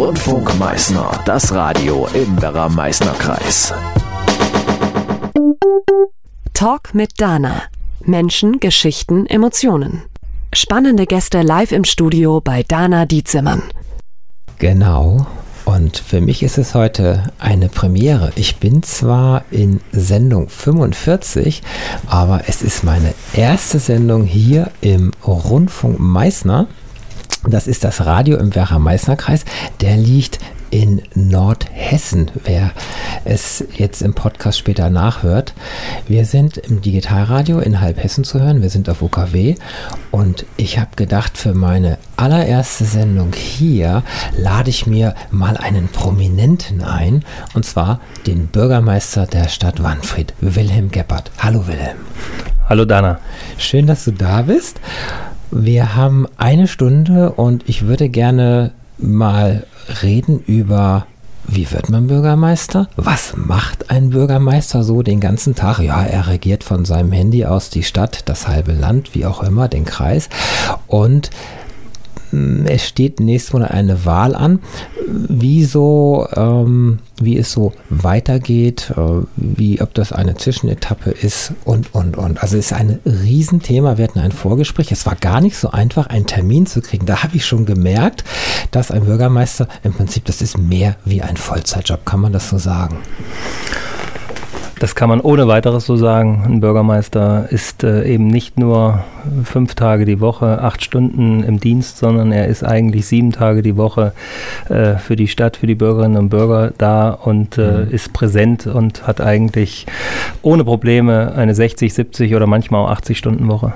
Rundfunk Meißner, das Radio im Werra-Meißner-Kreis. Talk mit Dana. Menschen, Geschichten, Emotionen. Spannende Gäste live im Studio bei Dana Dietzimmern. Genau. Und für mich ist es heute eine Premiere. Ich bin zwar in Sendung 45, aber es ist meine erste Sendung hier im Rundfunk Meißner. Das ist das Radio im Werra-Meißner-Kreis. Der liegt in Nordhessen, wer es jetzt im Podcast später nachhört. Wir sind im Digitalradio in Halbhessen zu hören, wir sind auf UKW und ich habe gedacht, für meine allererste Sendung hier lade ich mir mal einen Prominenten ein und zwar den Bürgermeister der Stadt Wanfried, Wilhelm Geppert. Hallo Wilhelm. Hallo Dana. Schön, dass du da bist. Wir haben eine Stunde und ich würde gerne mal reden über wie wird man Bürgermeister? Was macht ein Bürgermeister so den ganzen Tag? Ja, er regiert von seinem Handy aus die Stadt, das halbe Land, wie auch immer, den Kreis. Und es steht nächsten Monat eine Wahl an, wie so, ähm, wie es so weitergeht, äh, wie ob das eine Zwischenetappe ist und und und. Also es ist ein Riesenthema. Wir hatten ein Vorgespräch. Es war gar nicht so einfach, einen Termin zu kriegen. Da habe ich schon gemerkt, dass ein Bürgermeister im Prinzip das ist mehr wie ein Vollzeitjob. Kann man das so sagen? Das kann man ohne weiteres so sagen. Ein Bürgermeister ist äh, eben nicht nur fünf Tage die Woche, acht Stunden im Dienst, sondern er ist eigentlich sieben Tage die Woche äh, für die Stadt, für die Bürgerinnen und Bürger da und äh, mhm. ist präsent und hat eigentlich ohne Probleme eine 60, 70 oder manchmal auch 80 Stunden Woche.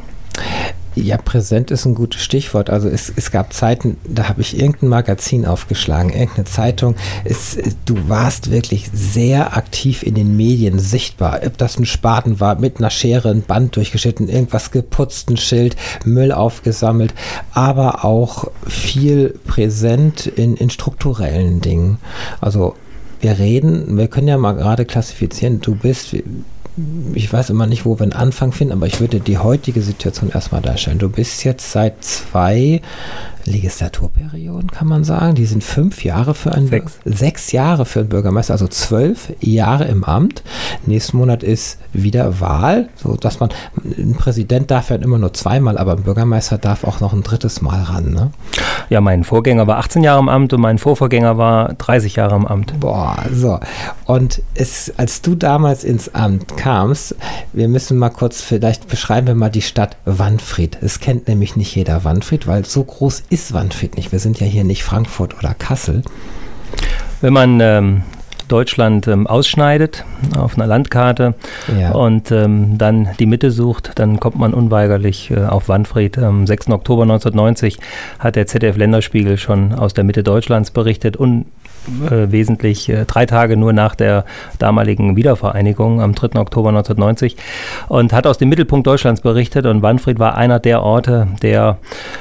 Ja, präsent ist ein gutes Stichwort. Also es, es gab Zeiten, da habe ich irgendein Magazin aufgeschlagen, irgendeine Zeitung. Es, du warst wirklich sehr aktiv in den Medien sichtbar. Ob das ein Spaten war, mit einer Schere ein Band durchgeschnitten, irgendwas geputzt, ein Schild, Müll aufgesammelt, aber auch viel präsent in, in strukturellen Dingen. Also wir reden, wir können ja mal gerade klassifizieren, du bist, ich weiß immer nicht, wo wir einen Anfang finden, aber ich würde die heutige Situation erstmal darstellen. Du bist jetzt seit zwei Legislaturperioden, kann man sagen. Die sind fünf Jahre für einen sechs. sechs Jahre für einen Bürgermeister, also zwölf Jahre im Amt. Nächsten Monat ist wieder Wahl, so dass man ein Präsident darf ja immer nur zweimal, aber ein Bürgermeister darf auch noch ein drittes Mal ran. Ne? Ja, mein Vorgänger war 18 Jahre im Amt und mein Vorvorgänger war 30 Jahre im Amt. Boah, so. Und es, als du damals ins Amt kamst, wir müssen mal kurz, vielleicht beschreiben wir mal die Stadt Wanfried. Es kennt nämlich nicht jeder Wanfried, weil so groß ist ist Wanfried nicht. Wir sind ja hier nicht Frankfurt oder Kassel. Wenn man ähm, Deutschland ähm, ausschneidet auf einer Landkarte ja. und ähm, dann die Mitte sucht, dann kommt man unweigerlich äh, auf Wanfried. Am 6. Oktober 1990 hat der ZDF Länderspiegel schon aus der Mitte Deutschlands berichtet und äh, wesentlich äh, drei Tage nur nach der damaligen Wiedervereinigung am 3. Oktober 1990 und hat aus dem Mittelpunkt Deutschlands berichtet und Wanfried war einer der Orte, der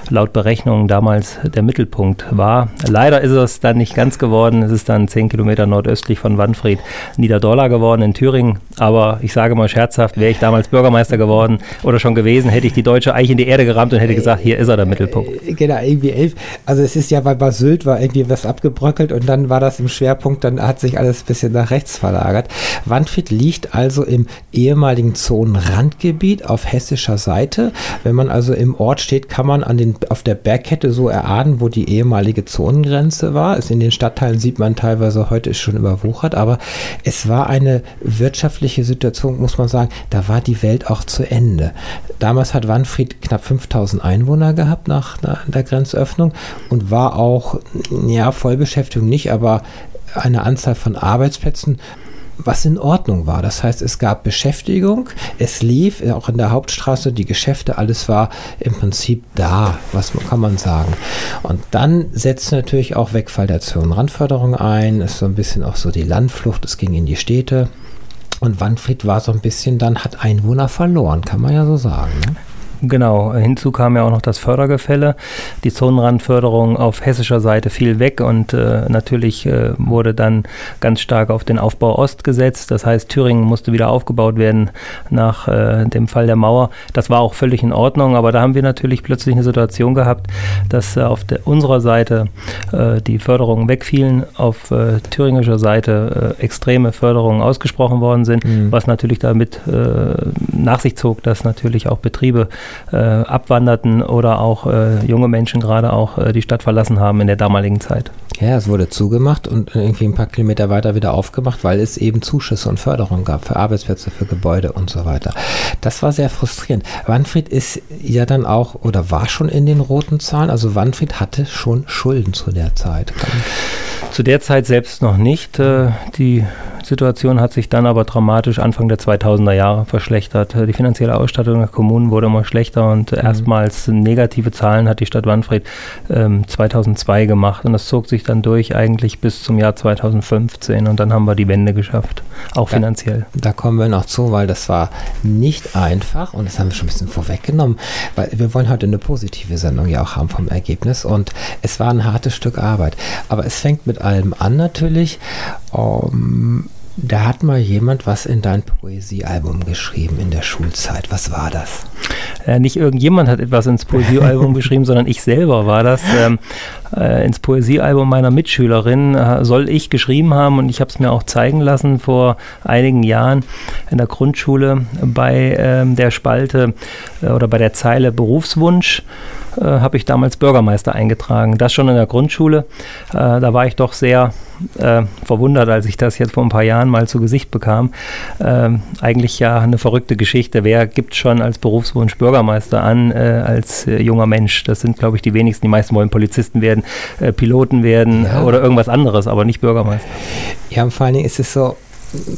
laut Berechnungen damals der Mittelpunkt war. Leider ist es dann nicht ganz geworden. Es ist dann zehn Kilometer nordöstlich von Wanfried Niederdorla geworden in Thüringen. Aber ich sage mal scherzhaft, wäre ich damals Bürgermeister geworden oder schon gewesen, hätte ich die deutsche Eiche in die Erde gerammt und hätte gesagt, hier ist er der Mittelpunkt. Genau, irgendwie elf. Also es ist ja bei Sylt war irgendwie was abgebröckelt und dann war war das im Schwerpunkt, dann hat sich alles ein bisschen nach rechts verlagert. Wandfried liegt also im ehemaligen Zonenrandgebiet auf hessischer Seite. Wenn man also im Ort steht, kann man an den, auf der Bergkette so erahnen, wo die ehemalige Zonengrenze war. Es in den Stadtteilen sieht man teilweise, heute schon überwuchert, aber es war eine wirtschaftliche Situation, muss man sagen, da war die Welt auch zu Ende. Damals hat Wanfried knapp 5000 Einwohner gehabt nach, nach der Grenzöffnung und war auch, ja, Vollbeschäftigung nicht, aber aber eine Anzahl von Arbeitsplätzen, was in Ordnung war. Das heißt, es gab Beschäftigung, es lief auch in der Hauptstraße, die Geschäfte, alles war im Prinzip da, was kann man sagen. Und dann setzt natürlich auch Wegfall der Zonenrandförderung ein, ist so ein bisschen auch so die Landflucht, es ging in die Städte. Und Wanfried war so ein bisschen dann, hat Einwohner verloren, kann man ja so sagen. Ne? Genau, hinzu kam ja auch noch das Fördergefälle. Die Zonenrandförderung auf hessischer Seite fiel weg und äh, natürlich äh, wurde dann ganz stark auf den Aufbau Ost gesetzt. Das heißt, Thüringen musste wieder aufgebaut werden nach äh, dem Fall der Mauer. Das war auch völlig in Ordnung, aber da haben wir natürlich plötzlich eine Situation gehabt, dass äh, auf der, unserer Seite äh, die Förderungen wegfielen, auf äh, thüringischer Seite extreme Förderungen ausgesprochen worden sind, mhm. was natürlich damit nach sich zog, dass natürlich auch Betriebe äh, abwanderten oder auch äh, junge Menschen gerade auch äh, die Stadt verlassen haben in der damaligen Zeit. Ja, es wurde zugemacht und irgendwie ein paar Kilometer weiter wieder aufgemacht, weil es eben Zuschüsse und Förderung gab für Arbeitsplätze, für Gebäude und so weiter. Das war sehr frustrierend. Wanfried ist ja dann auch oder war schon in den roten Zahlen. Also Wanfried hatte schon Schulden zu der Zeit. Zu der Zeit selbst noch nicht. Äh, die Situation hat sich dann aber dramatisch Anfang der 2000er Jahre verschlechtert. Die finanzielle Ausstattung der Kommunen wurde immer schlechter und mhm. erstmals negative Zahlen hat die Stadt Wanfried ähm, 2002 gemacht und das zog sich dann durch eigentlich bis zum Jahr 2015 und dann haben wir die Wende geschafft, auch da, finanziell. Da kommen wir noch zu, weil das war nicht einfach und das haben wir schon ein bisschen vorweggenommen, weil wir wollen heute eine positive Sendung ja auch haben vom Ergebnis und es war ein hartes Stück Arbeit. Aber es fängt mit allem an natürlich. Um, da hat mal jemand was in dein Poesiealbum geschrieben in der Schulzeit. Was war das? Äh, nicht irgendjemand hat etwas ins Poesiealbum geschrieben, sondern ich selber war das. Ähm, äh, ins Poesiealbum meiner Mitschülerin äh, soll ich geschrieben haben und ich habe es mir auch zeigen lassen vor einigen Jahren in der Grundschule bei ähm, der Spalte äh, oder bei der Zeile Berufswunsch äh, habe ich damals Bürgermeister eingetragen. Das schon in der Grundschule. Äh, da war ich doch sehr äh, verwundert, als ich das jetzt vor ein paar Jahren mal zu Gesicht bekam. Ähm, eigentlich ja eine verrückte Geschichte. Wer gibt schon als Berufswunsch Bürgermeister an äh, als äh, junger Mensch? Das sind, glaube ich, die wenigsten. Die meisten wollen Polizisten werden, äh, Piloten werden ja. oder irgendwas anderes, aber nicht Bürgermeister. Ja, und vor allen Dingen ist es so,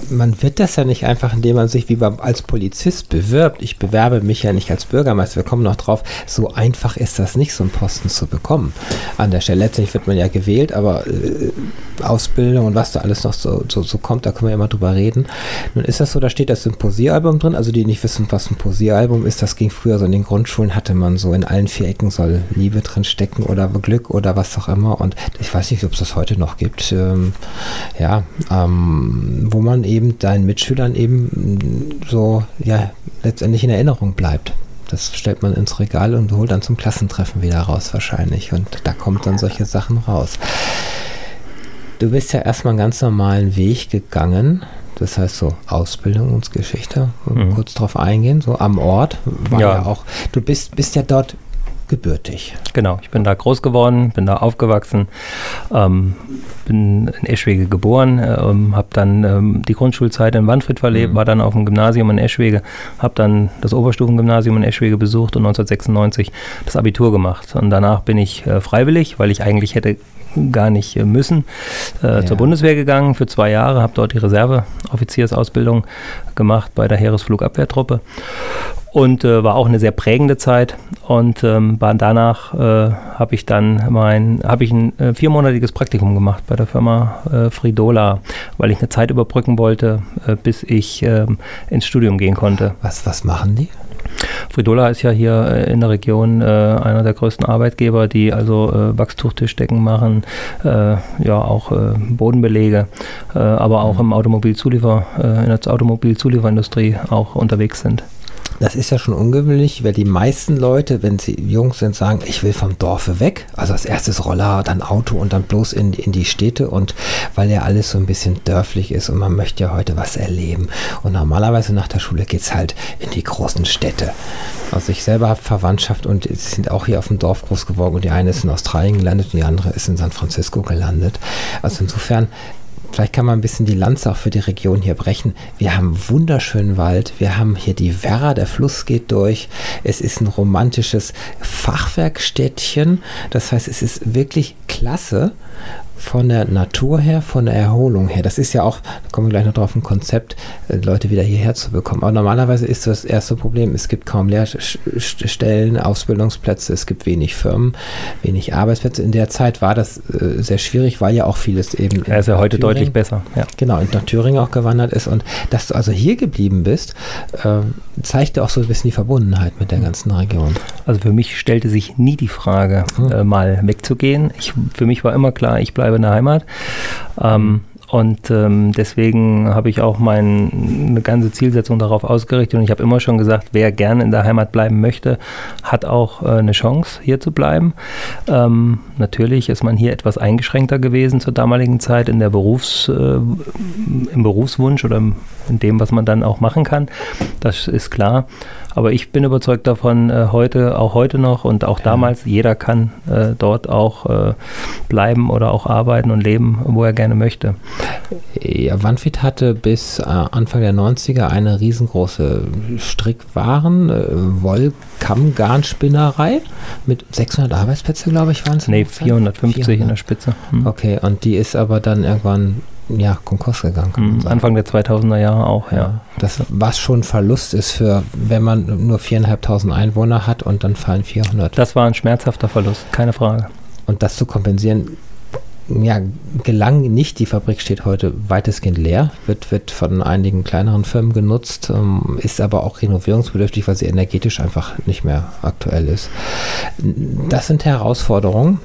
man wird das ja nicht einfach, indem man sich wie beim, als Polizist bewirbt. Ich bewerbe mich ja nicht als Bürgermeister. Wir kommen noch drauf. So einfach ist das nicht, so einen Posten zu bekommen. An der Stelle letztlich wird man ja gewählt, aber äh, Ausbildung und was da alles noch so, so, so, kommt, da können wir immer drüber reden. Nun ist das so, da steht das Symposiealbum drin. Also die nicht wissen, was ein Posieralbum ist, das ging früher so in den Grundschulen, hatte man so in allen vier Ecken soll Liebe drin stecken oder Glück oder was auch immer. Und ich weiß nicht, ob es das heute noch gibt. Ähm, ja, ähm, wo man eben deinen Mitschülern eben so, ja, letztendlich in Erinnerung bleibt. Das stellt man ins Regal und holt dann zum Klassentreffen wieder raus wahrscheinlich. Und da kommt dann solche Sachen raus. Du bist ja erstmal einen ganz normalen Weg gegangen. Das heißt so Ausbildungsgeschichte, mhm. kurz drauf eingehen, so am Ort war ja, ja auch, du bist, bist ja dort gebürtig. Genau, ich bin da groß geworden, bin da aufgewachsen, ähm, bin in Eschwege geboren, ähm, habe dann ähm, die Grundschulzeit in Wanfried verlebt, mhm. war dann auf dem Gymnasium in Eschwege, habe dann das Oberstufengymnasium in Eschwege besucht und 1996 das Abitur gemacht. Und danach bin ich äh, freiwillig, weil ich eigentlich hätte gar nicht äh, müssen, äh, ja. zur Bundeswehr gegangen für zwei Jahre, habe dort die Reserveoffiziersausbildung gemacht bei der Heeresflugabwehrtruppe und äh, war auch eine sehr prägende Zeit und ähm, danach äh, habe ich dann mein habe ich ein äh, viermonatiges Praktikum gemacht bei der Firma äh, Fridola, weil ich eine Zeit überbrücken wollte, äh, bis ich ähm, ins Studium gehen konnte. Was was machen die? Fridola ist ja hier äh, in der Region äh, einer der größten Arbeitgeber, die also äh, Wachstuchtischdecken machen, äh, ja auch äh, Bodenbelege, äh, aber auch im Automobilzuliefer, in der Automobilzulieferindustrie auch unterwegs sind. Das ist ja schon ungewöhnlich, weil die meisten Leute, wenn sie jung sind, sagen, ich will vom Dorfe weg. Also als erstes Roller, dann Auto und dann bloß in, in die Städte. Und weil ja alles so ein bisschen dörflich ist und man möchte ja heute was erleben. Und normalerweise nach der Schule geht es halt in die großen Städte. Also ich selber habe Verwandtschaft und sind auch hier auf dem Dorf groß geworden. Und die eine ist in Australien gelandet und die andere ist in San Francisco gelandet. Also insofern Vielleicht kann man ein bisschen die Lanze auch für die Region hier brechen. Wir haben wunderschönen Wald. Wir haben hier die Werra, der Fluss geht durch. Es ist ein romantisches Fachwerkstädtchen. Das heißt, es ist wirklich klasse. Von der Natur her, von der Erholung her. Das ist ja auch, da kommen wir gleich noch drauf, ein Konzept, äh, Leute wieder hierher zu bekommen. Aber normalerweise ist das erste Problem, es gibt kaum Lehrstellen, Ausbildungsplätze, es gibt wenig Firmen, wenig Arbeitsplätze. In der Zeit war das äh, sehr schwierig, weil ja auch vieles eben. Er ist ja heute Thüringen, deutlich besser. Ja. Genau, in nach Thüringen auch gewandert ist. Und dass du also hier geblieben bist, äh, zeigte auch so ein bisschen die Verbundenheit mit der ganzen Region. Also für mich stellte sich nie die Frage, hm. äh, mal wegzugehen. Ich, für mich war immer klar, ich bleibe in der Heimat. Ähm, und ähm, deswegen habe ich auch meine ganze Zielsetzung darauf ausgerichtet. Und ich habe immer schon gesagt, wer gerne in der Heimat bleiben möchte, hat auch äh, eine Chance, hier zu bleiben. Ähm, natürlich ist man hier etwas eingeschränkter gewesen zur damaligen Zeit in der Berufs, äh, im Berufswunsch oder in dem, was man dann auch machen kann. Das ist klar. Aber ich bin überzeugt davon, äh, heute, auch heute noch und auch ja. damals, jeder kann äh, dort auch äh, bleiben oder auch arbeiten und leben, wo er gerne möchte. Ja, Wanfit hatte bis äh, Anfang der 90er eine riesengroße Strickwaren, äh, Wollkammgarnspinnerei mit 600 Arbeitsplätzen, glaube ich, waren es. Nee, 450 400. in der Spitze. Hm. Okay, und die ist aber dann irgendwann ja, Konkurs gegangen. Mhm, Anfang der 2000er Jahre auch, ja. ja. Das, was schon Verlust ist für, wenn man nur 4.500 Einwohner hat und dann fallen 400. Das war ein schmerzhafter Verlust, keine Frage. Und das zu kompensieren, ja, gelang nicht. Die Fabrik steht heute weitestgehend leer, wird, wird von einigen kleineren Firmen genutzt, ähm, ist aber auch renovierungsbedürftig, weil sie energetisch einfach nicht mehr aktuell ist. Das sind Herausforderungen,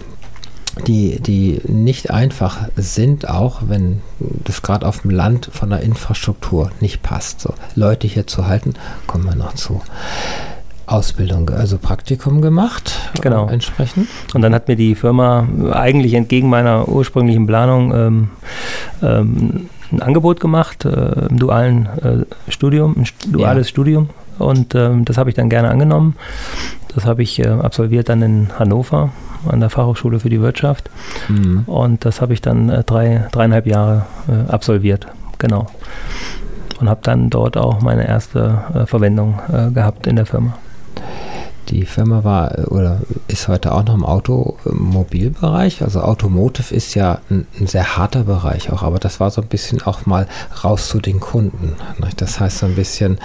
die, die nicht einfach sind, auch wenn das gerade auf dem Land von der Infrastruktur nicht passt. So, Leute hier zu halten, kommen wir noch zu. Ausbildung, also Praktikum gemacht. Genau. Äh, entsprechend. Und dann hat mir die Firma eigentlich entgegen meiner ursprünglichen Planung ähm, ähm, ein Angebot gemacht, äh, im dualen äh, Studium, ein duales ja. Studium. Und ähm, das habe ich dann gerne angenommen. Das habe ich äh, absolviert dann in Hannover an der Fachhochschule für die Wirtschaft. Mhm. Und das habe ich dann äh, drei, dreieinhalb Jahre äh, absolviert. Genau. Und habe dann dort auch meine erste äh, Verwendung äh, gehabt in der Firma. Die Firma war äh, oder ist heute auch noch im Automobilbereich. Also Automotive ist ja ein, ein, sehr harter Bereich auch, aber das war so ein bisschen auch mal raus zu den Kunden. Das heißt so ein bisschen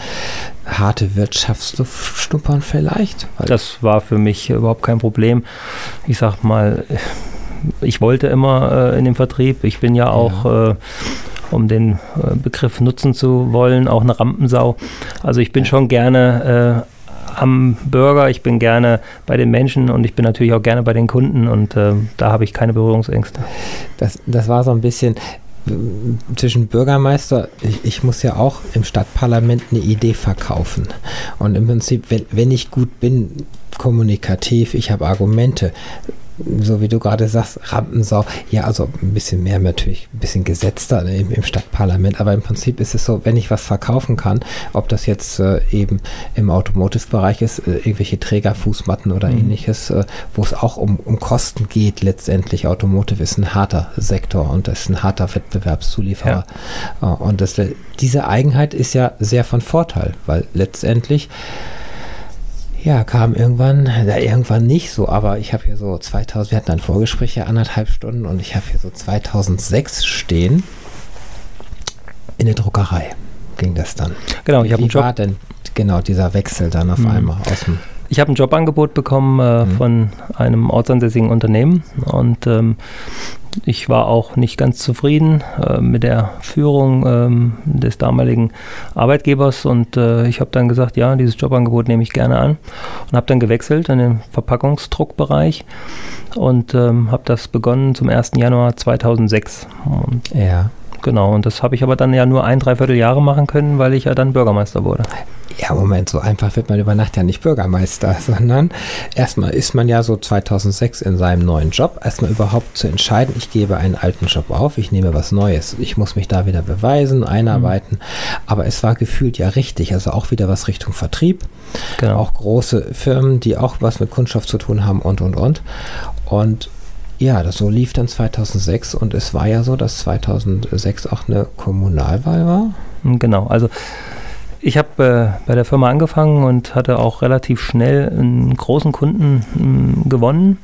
harte Wirtschaftsluft schnuppern vielleicht. das war für mich überhaupt kein Problem. Ich sag mal, ich wollte immer äh, in den Vertrieb. Ich bin ja auch ja. Äh, um den äh, Begriff nutzen zu wollen, auch eine Rampensau. Also ich bin schon gerne äh, am Burger, ich bin gerne bei den Menschen und ich bin natürlich auch gerne bei den Kunden und äh, da habe ich keine Berührungsängste. Das, das war so ein bisschen äh, zwischen Bürgermeister, ich, ich, muss ja auch im Stadtparlament eine Idee verkaufen. Und im Prinzip, wenn, wenn ich gut bin, kommunikativ, ich habe Argumente, so wie du gerade sagst, Rampensau, ja, also ein bisschen mehr natürlich, ein bisschen gesetzter ne, im, im, Stadtparlament, aber im Prinzip ist es so, wenn ich was verkaufen kann, ob das jetzt äh, eben im Automotive-Bereich ist, äh, irgendwelche Trägerfußmatten oder mhm. ähnliches, äh, wo es auch um, um Kosten geht, letztendlich. Automotive ist ein harter Sektor und ist ein harter Wettbewerbszulieferer. Ja. Äh, und das, diese Eigenheit ist ja sehr von Vorteil, weil letztendlich ja, kam irgendwann, ja, irgendwann nicht so, aber ich habe hier so 2000, wir hatten ein Vorgespräch ja anderthalb Stunden und ich habe hier so 2006 stehen. In der Druckerei ging das dann. Genau, ich habe einen Job. war denn genau dieser Wechsel dann auf mhm. einmal aus dem ich habe ein Jobangebot bekommen äh, mhm. von einem ortsansässigen Unternehmen und ähm, ich war auch nicht ganz zufrieden äh, mit der Führung ähm, des damaligen Arbeitgebers und äh, ich habe dann gesagt, ja, dieses Jobangebot nehme ich gerne an und habe dann gewechselt in den Verpackungsdruckbereich und ähm, habe das begonnen zum 1. Januar 2006. Und ja. Genau, und das habe ich aber dann ja nur ein, dreiviertel Jahre machen können, weil ich ja dann Bürgermeister wurde. Ja, Moment, so einfach wird man über Nacht ja nicht Bürgermeister, sondern erstmal ist man ja so 2006 in seinem neuen Job, erstmal überhaupt zu entscheiden, ich gebe einen alten Job auf, ich nehme was Neues. Ich muss mich da wieder beweisen, einarbeiten, mhm. aber es war gefühlt ja richtig, also auch wieder was Richtung Vertrieb, genau. auch große Firmen, die auch was mit Kundschaft zu tun haben und, und, und. Und ja, das so lief dann 2006 und es war ja so, dass 2006 auch eine Kommunalwahl war. Genau, also ich habe äh, bei der Firma angefangen und hatte auch relativ schnell einen großen Kunden mh, hm, gewonnen.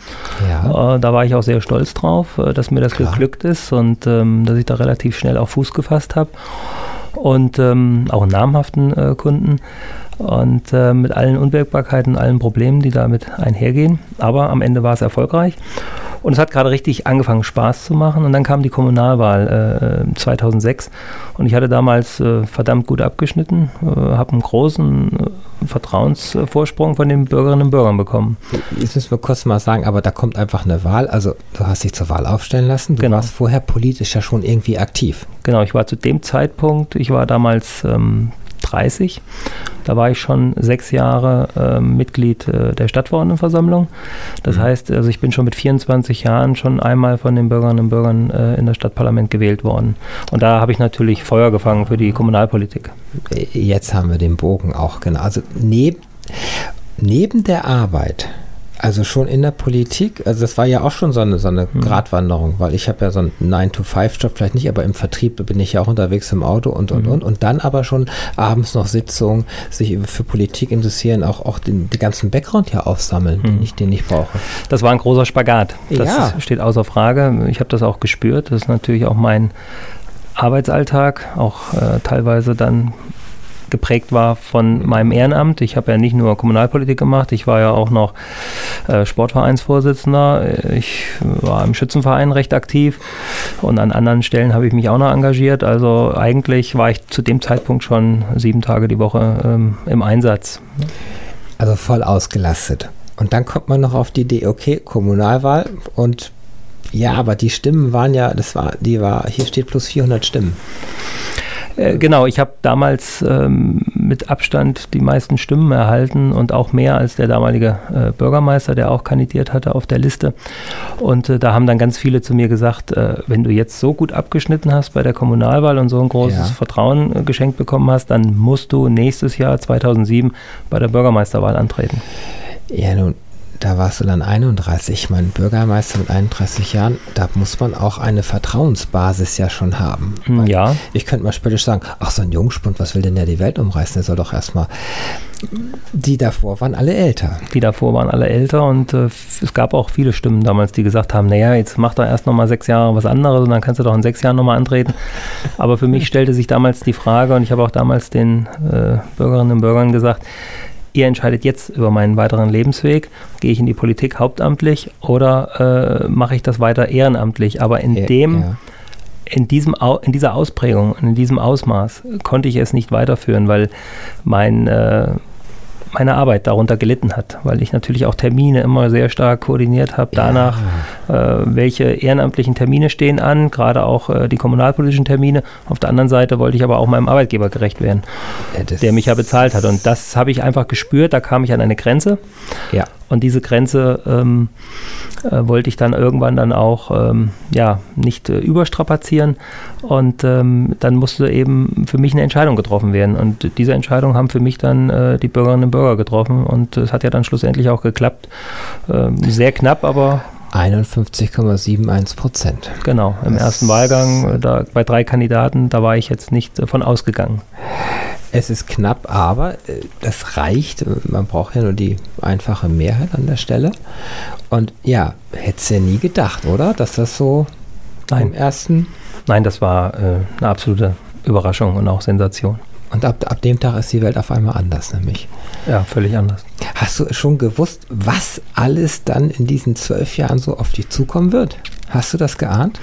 Ja. Äh, da war ich auch sehr stolz drauf, äh, dass mir das Klar. geglückt ist und ähm, dass ich da relativ schnell auf Fuß gefasst habe. Und ähm, auch einen namhaften äh, Kunden und äh, mit allen Unwägbarkeiten, allen Problemen, die damit einhergehen. Aber am Ende war es erfolgreich. Und es hat gerade richtig angefangen, Spaß zu machen. Und dann kam die Kommunalwahl äh, 2006. Und ich hatte damals äh, verdammt gut abgeschnitten, äh, habe einen großen äh, Vertrauensvorsprung von den Bürgerinnen und Bürgern bekommen. Jetzt müssen wir kurz mal sagen, aber da kommt einfach eine Wahl. Also du hast dich zur Wahl aufstellen lassen. Du genau. warst vorher politisch ja schon irgendwie aktiv. Genau, ich war zu dem Zeitpunkt, ich war damals ähm, 30. Da war ich schon sechs Jahre äh, Mitglied äh, der Stadtverordnetenversammlung. Das mhm. heißt, also ich bin schon mit 24 Jahren schon einmal von den Bürgerinnen und Bürgern äh, in das Stadtparlament gewählt worden. Und da habe ich natürlich Feuer gefangen für die Kommunalpolitik. Jetzt haben wir den Bogen auch genau. Also neb, neben der Arbeit also schon in der Politik, also das war ja auch schon so eine, so eine mhm. Gratwanderung, weil ich habe ja so einen 9-to-5-Job, vielleicht nicht, aber im Vertrieb bin ich ja auch unterwegs im Auto und, und, mhm. und. Und dann aber schon abends noch Sitzungen, sich für Politik interessieren, auch, auch den, den ganzen Background hier aufsammeln, mhm. den, ich, den ich brauche. Das war ein großer Spagat. Das ja. steht außer Frage. Ich habe das auch gespürt. Das ist natürlich auch mein Arbeitsalltag, auch äh, teilweise dann geprägt war von meinem Ehrenamt. Ich habe ja nicht nur Kommunalpolitik gemacht, ich war ja auch noch äh, Sportvereinsvorsitzender. Ich war im Schützenverein recht aktiv und an anderen Stellen habe ich mich auch noch engagiert. Also eigentlich war ich zu dem Zeitpunkt schon sieben Tage die Woche ähm, im Einsatz. Also voll ausgelastet. Und dann kommt man noch auf die Idee, okay, Kommunalwahl und ja, aber die Stimmen waren ja, das war, die war, hier steht plus 400 Stimmen. Äh, genau, ich habe damals ähm, mit Abstand die meisten Stimmen erhalten und auch mehr als der damalige äh, Bürgermeister, der auch kandidiert hatte auf der Liste. Und äh, da haben dann ganz viele zu mir gesagt, äh, wenn du jetzt so gut abgeschnitten hast bei der Kommunalwahl und so ein großes ja. Vertrauen äh, geschenkt bekommen hast, dann musst du nächstes Jahr 2007 bei der Bürgermeisterwahl antreten. Ja, nun da warst du dann 31. Mein Bürgermeister mit 31 Jahren, da muss man auch eine Vertrauensbasis ja schon haben. Hm, ja. Ich könnte mal spöttisch sagen, ach, so ein Jungspund, was will denn der die Welt umreißen? Der soll doch erstmal. Die davor waren alle älter. Die davor waren alle älter und äh, es gab auch viele Stimmen damals, die gesagt haben, naja, jetzt mach doch erst nochmal sechs Jahre was anderes und dann kannst du doch in sechs Jahren nochmal antreten. Aber für mich stellte sich damals die Frage und ich habe auch damals den äh, Bürgerinnen und Bürgern gesagt, ihr entscheidet jetzt über meinen weiteren Lebensweg. Gehe ich in die Politik hauptamtlich oder äh, mache ich das weiter ehrenamtlich? Aber in ja, dem, ja. in diesem, in dieser Ausprägung, in diesem Ausmaß konnte ich es nicht weiterführen, weil mein äh, meine Arbeit darunter gelitten hat, weil ich natürlich auch Termine immer sehr stark koordiniert habe. Danach, ja. äh, welche ehrenamtlichen Termine stehen an, gerade auch äh, die kommunalpolitischen Termine. Auf der anderen Seite wollte ich aber auch meinem Arbeitgeber gerecht werden, ja, der mich ja bezahlt hat. Und das habe ich einfach gespürt, da kam ich an eine Grenze. Ja. Und diese Grenze ähm, äh, wollte ich dann irgendwann dann auch ähm, ja, nicht äh, überstrapazieren. Und ähm, dann musste eben für mich eine Entscheidung getroffen werden. Und diese Entscheidung haben für mich dann äh, die Bürgerinnen und Bürger getroffen. Und es hat ja dann schlussendlich auch geklappt. Ähm, sehr knapp, aber 51,71 Prozent. Genau, im das ersten Wahlgang, äh, da, bei drei Kandidaten, da war ich jetzt nicht davon ausgegangen. Es ist knapp, aber äh, das reicht. Man braucht ja nur die einfache Mehrheit an der Stelle. Und ja, hättest du ja nie gedacht, oder? Dass das so Nein. im ersten. Nein, das war äh, eine absolute Überraschung und auch Sensation. Und ab, ab dem Tag ist die Welt auf einmal anders, nämlich. Ja, völlig anders. Hast du schon gewusst, was alles dann in diesen zwölf Jahren so auf dich zukommen wird? Hast du das geahnt?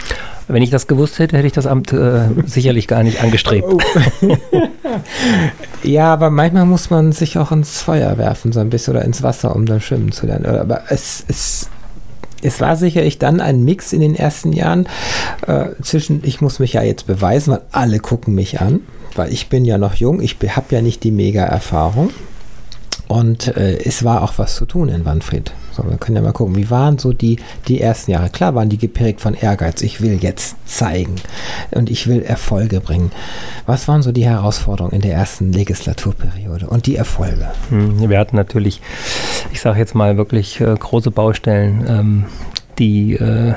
Wenn ich das gewusst hätte, hätte ich das Amt äh, sicherlich gar nicht angestrebt. Oh. ja, aber manchmal muss man sich auch ins Feuer werfen, so ein bisschen oder ins Wasser, um dann schwimmen zu lernen. Aber es, es, es war sicherlich dann ein Mix in den ersten Jahren äh, zwischen, ich muss mich ja jetzt beweisen, weil alle gucken mich an, weil ich bin ja noch jung, ich habe ja nicht die Mega-Erfahrung. Und äh, es war auch was zu tun in Wanfried. So, wir können ja mal gucken, wie waren so die, die ersten Jahre? Klar waren die geprägt von Ehrgeiz. Ich will jetzt zeigen und ich will Erfolge bringen. Was waren so die Herausforderungen in der ersten Legislaturperiode und die Erfolge? Hm, wir hatten natürlich, ich sage jetzt mal wirklich äh, große Baustellen. Ähm, die äh,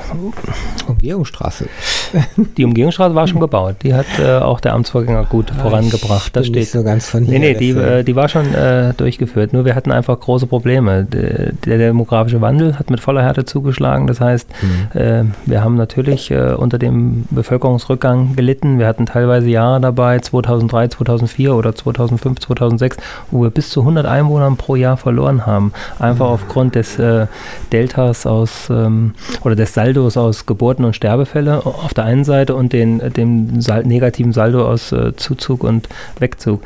Umgehungsstraße. Die Umgehungsstraße war schon gebaut. Die hat äh, auch der Amtsvorgänger gut ah, vorangebracht. Das steht nicht so ganz von hier. Nee, nee, die, äh, die war schon äh, durchgeführt. Nur wir hatten einfach große Probleme. Der, der demografische Wandel hat mit voller Härte zugeschlagen. Das heißt, mhm. wir haben natürlich äh, unter dem Bevölkerungsrückgang gelitten. Wir hatten teilweise Jahre dabei, 2003, 2004 oder 2005, 2006, wo wir bis zu 100 Einwohnern pro Jahr verloren haben. Einfach mhm. aufgrund des äh, Deltas aus ähm, oder des Saldos aus Geburten und Sterbefälle auf der einen Seite und den, dem Sal negativen Saldo aus äh, Zuzug und Wegzug.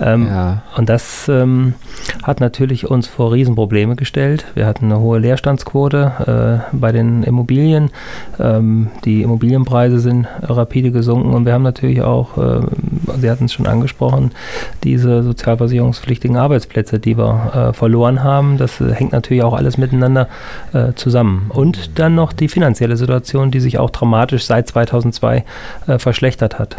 Ähm, ja. Und das ähm, hat natürlich uns vor Riesenprobleme gestellt. Wir hatten eine hohe Leerstandsquote äh, bei den Immobilien. Ähm, die Immobilienpreise sind rapide gesunken und wir haben natürlich auch, äh, Sie hatten es schon angesprochen, diese sozialversicherungspflichtigen Arbeitsplätze, die wir äh, verloren haben. Das äh, hängt natürlich auch alles miteinander äh, zusammen. Und dann noch die finanzielle Situation, die sich auch dramatisch seit 2002 äh, verschlechtert hat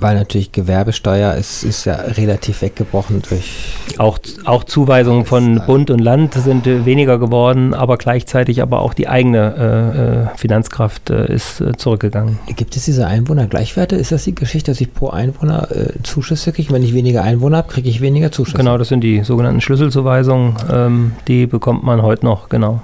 weil natürlich Gewerbesteuer ist, ist ja relativ weggebrochen durch. Auch, auch Zuweisungen von Bund und Land sind äh, weniger geworden, aber gleichzeitig aber auch die eigene äh, äh Finanzkraft äh, ist äh, zurückgegangen. Gibt es diese Einwohnergleichwerte? Ist das die Geschichte, dass ich pro Einwohner Zuschüsse kriege? Wenn ich weniger Einwohner habe, kriege ich weniger Zuschüsse? Genau, das sind die sogenannten Schlüsselzuweisungen. Ähm, die bekommt man heute noch, genau.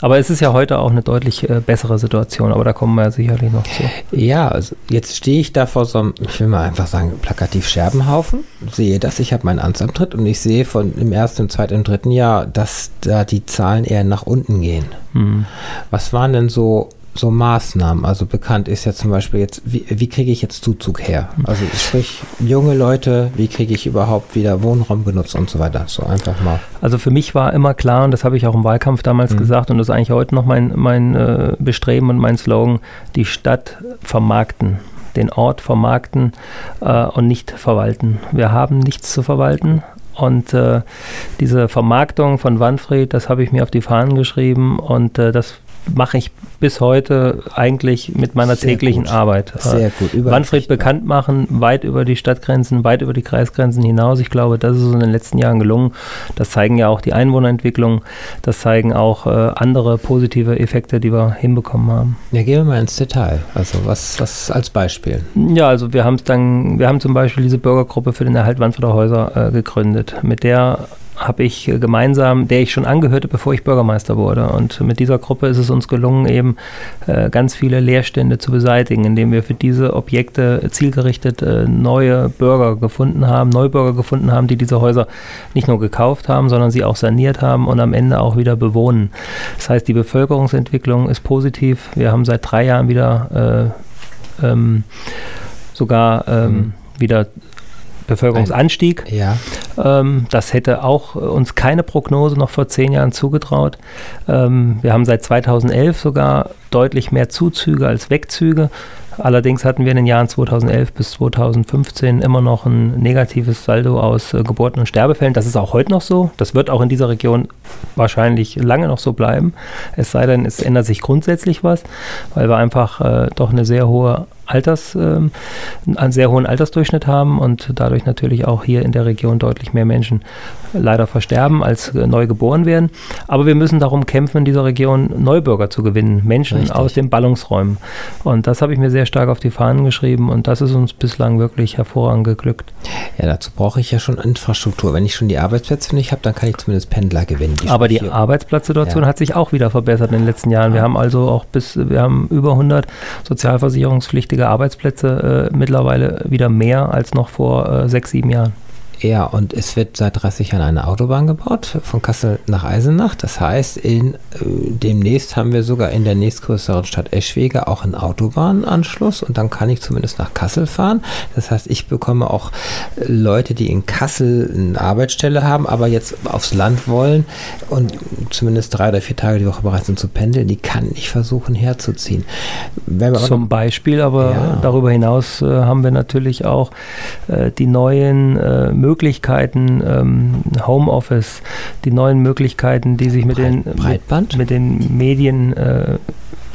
Aber es ist ja heute auch eine deutlich äh, bessere Situation, aber da kommen wir ja sicherlich noch zu. Ja, also jetzt stehe ich da vor so einem, ich will mal einfach sagen, plakativ Scherbenhaufen, sehe das, ich habe meinen Amtsantritt und ich sehe von im ersten, im zweiten, im dritten Jahr, dass da die Zahlen eher nach unten gehen. Mhm. Was waren denn so so Maßnahmen? Also bekannt ist ja zum Beispiel jetzt, wie, wie kriege ich jetzt Zuzug her? Also sprich, junge Leute, wie kriege ich überhaupt wieder Wohnraum genutzt und so weiter? So einfach mal. Also für mich war immer klar, und das habe ich auch im Wahlkampf damals mhm. gesagt, und das ist eigentlich heute noch mein, mein äh, Bestreben und mein Slogan, die Stadt vermarkten den Ort vermarkten äh, und nicht verwalten. Wir haben nichts zu verwalten. Und äh, diese Vermarktung von Wanfried, das habe ich mir auf die Fahnen geschrieben und äh, das mache ich bis heute eigentlich mit meiner Sehr täglichen gut. Arbeit. Sehr gut. Manfred bekannt machen, weit über die Stadtgrenzen, weit über die Kreisgrenzen hinaus. Ich glaube, das ist uns in den letzten Jahren gelungen. Das zeigen ja auch die Einwohnerentwicklung. Das zeigen auch äh, andere positive Effekte, die wir hinbekommen haben. Ja, gehen wir mal ins Detail. Also was, was als Beispiel? Ja, also wir haben dann, wir haben zum Beispiel diese Bürgergruppe für den Erhalt Wanfrieder Häuser äh, gegründet. Mit der habe ich gemeinsam, der ich schon angehörte, bevor ich Bürgermeister wurde. Und mit dieser Gruppe ist es uns gelungen, eben äh, ganz viele Leerstände zu beseitigen, indem wir für diese Objekte zielgerichtet äh, neue Bürger gefunden haben, Neubürger gefunden haben, die diese Häuser nicht nur gekauft haben, sondern sie auch saniert haben und am Ende auch wieder bewohnen. Das heißt, die Bevölkerungsentwicklung ist positiv. Wir haben seit drei Jahren wieder äh, ähm, sogar ähm, mhm. wieder Bevölkerungsanstieg. Ja. Ähm, das hätte auch uns keine Prognose noch vor zehn Jahren zugetraut. Ähm, wir haben seit 2011 sogar deutlich mehr Zuzüge als Wegzüge. Allerdings hatten wir in den Jahren 2011 bis 2015 immer noch ein negatives Saldo aus äh, Geburten und Sterbefällen. Das ist auch heute noch so. Das wird auch in dieser Region wahrscheinlich lange noch so bleiben. Es sei denn, es ändert sich grundsätzlich was, weil wir einfach äh, doch eine sehr hohe Alters, äh, einen sehr hohen Altersdurchschnitt haben und dadurch natürlich auch hier in der Region deutlich mehr Menschen leider versterben, als äh, neu geboren werden. Aber wir müssen darum kämpfen, in dieser Region Neubürger zu gewinnen, Menschen Richtig. aus den Ballungsräumen. Und das habe ich mir sehr stark auf die Fahnen geschrieben und das ist uns bislang wirklich hervorragend geglückt. Ja, dazu brauche ich ja schon Infrastruktur. Wenn ich schon die Arbeitsplätze nicht habe, dann kann ich zumindest Pendler gewinnen. Die Aber die Arbeitsplatzsituation ja. hat sich auch wieder verbessert in den letzten Jahren. Ja. Wir haben also auch bis, wir haben über 100 sozialversicherungspflichtige Arbeitsplätze äh, mittlerweile wieder mehr als noch vor äh, sechs, sieben Jahren. Ja, und es wird seit 30 Jahren eine Autobahn gebaut, von Kassel nach Eisenach. Das heißt, in, äh, demnächst haben wir sogar in der nächstgrößeren Stadt Eschwege auch einen Autobahnanschluss und dann kann ich zumindest nach Kassel fahren. Das heißt, ich bekomme auch äh, Leute, die in Kassel eine Arbeitsstelle haben, aber jetzt aufs Land wollen und zumindest drei oder vier Tage die Woche bereit sind zu pendeln, die kann ich versuchen herzuziehen. Zum Beispiel, aber ja. darüber hinaus äh, haben wir natürlich auch äh, die neuen äh, Möglichkeiten, ähm, Homeoffice, die neuen Möglichkeiten, die sich mit, Breit, den, Breitband? Mit, mit den Medien äh,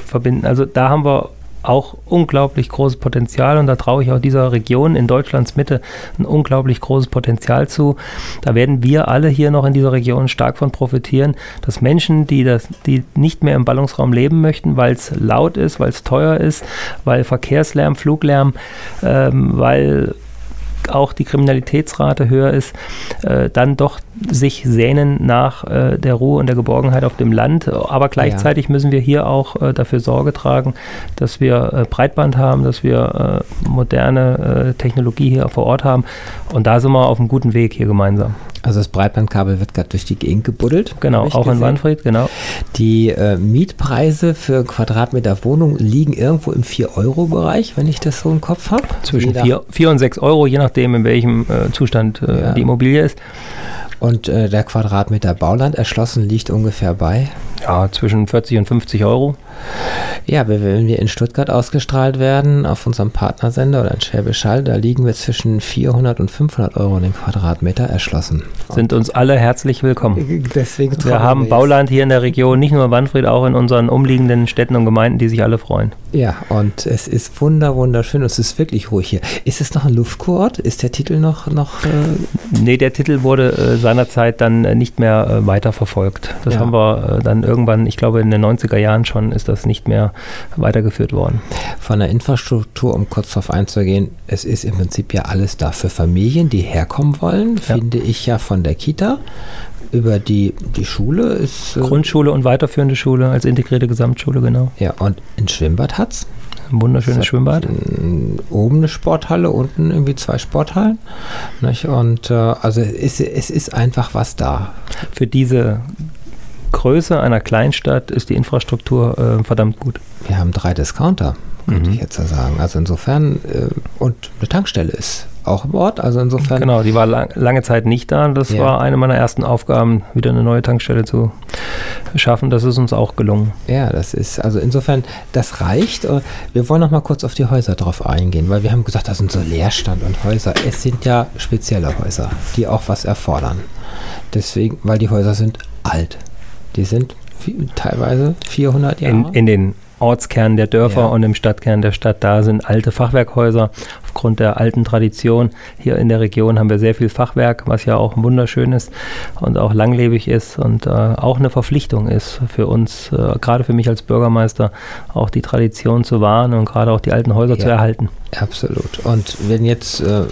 verbinden. Also da haben wir auch unglaublich großes Potenzial und da traue ich auch dieser Region in Deutschlands Mitte ein unglaublich großes Potenzial zu. Da werden wir alle hier noch in dieser Region stark von profitieren, dass Menschen, die, das, die nicht mehr im Ballungsraum leben möchten, weil es laut ist, weil es teuer ist, weil Verkehrslärm, Fluglärm, ähm, weil auch die Kriminalitätsrate höher ist, äh, dann doch sich sehnen nach äh, der Ruhe und der Geborgenheit auf dem Land. Aber gleichzeitig ja. müssen wir hier auch äh, dafür Sorge tragen, dass wir äh, Breitband haben, dass wir äh, moderne äh, Technologie hier vor Ort haben. Und da sind wir auf einem guten Weg hier gemeinsam. Also das Breitbandkabel wird gerade durch die Gegend gebuddelt. Genau, auch gesehen. in Manfred, genau. Die Mietpreise für Quadratmeter Wohnung liegen irgendwo im 4-Euro-Bereich, wenn ich das so im Kopf habe. Zwischen 4 und 6 Euro, je nachdem, in welchem Zustand ja. die Immobilie ist. Und äh, der Quadratmeter Bauland erschlossen liegt ungefähr bei? Ja, zwischen 40 und 50 Euro. Ja, wenn wir in Stuttgart ausgestrahlt werden, auf unserem Partnersender oder in Schwäbisch Hall, da liegen wir zwischen 400 und 500 Euro den Quadratmeter erschlossen. Sind uns alle herzlich willkommen. Deswegen wir haben wir Bauland hier in der Region, nicht nur in Wanfried, auch in unseren umliegenden Städten und Gemeinden, die sich alle freuen. Ja, und es ist wunder, wunderschön. Es ist wirklich ruhig hier. Ist es noch ein Luftkurort? Ist der Titel noch? noch äh nee, der Titel wurde äh, seinerzeit dann äh, nicht mehr äh, weiterverfolgt. Das ja. haben wir äh, dann irgendwann, ich glaube in den 90er Jahren schon, ist das nicht mehr weitergeführt worden. Von der Infrastruktur, um kurz darauf einzugehen, es ist im Prinzip ja alles da für Familien, die herkommen wollen, ja. finde ich ja von der Kita über die, die Schule ist. Äh, Grundschule und weiterführende Schule als integrierte Gesamtschule, genau. Ja, und ein Schwimmbad hat es. Ein wunderschönes Schwimmbad. Oben eine Sporthalle, unten irgendwie zwei Sporthallen. Nicht? Und äh, also es, es ist einfach was da. Für diese Größe einer Kleinstadt ist die Infrastruktur äh, verdammt gut. Wir haben drei Discounter, könnte mhm. ich jetzt sagen. Also insofern, äh, und eine Tankstelle ist auch im Ort. Also insofern. Genau, die war lang, lange Zeit nicht da. Das ja. war eine meiner ersten Aufgaben, wieder eine neue Tankstelle zu schaffen. Das ist uns auch gelungen. Ja, das ist, also insofern, das reicht. Wir wollen noch mal kurz auf die Häuser drauf eingehen, weil wir haben gesagt, das sind so Leerstand und Häuser. Es sind ja spezielle Häuser, die auch was erfordern. Deswegen, weil die Häuser sind alt. Die sind teilweise 400 Jahre. In, in den Ortskern der Dörfer ja. und im Stadtkern der Stadt. Da sind alte Fachwerkhäuser. Aufgrund der alten Tradition hier in der Region haben wir sehr viel Fachwerk, was ja auch wunderschön ist und auch langlebig ist und äh, auch eine Verpflichtung ist für uns, äh, gerade für mich als Bürgermeister, auch die Tradition zu wahren und gerade auch die alten Häuser ja. zu erhalten. Absolut. Und wenn jetzt äh,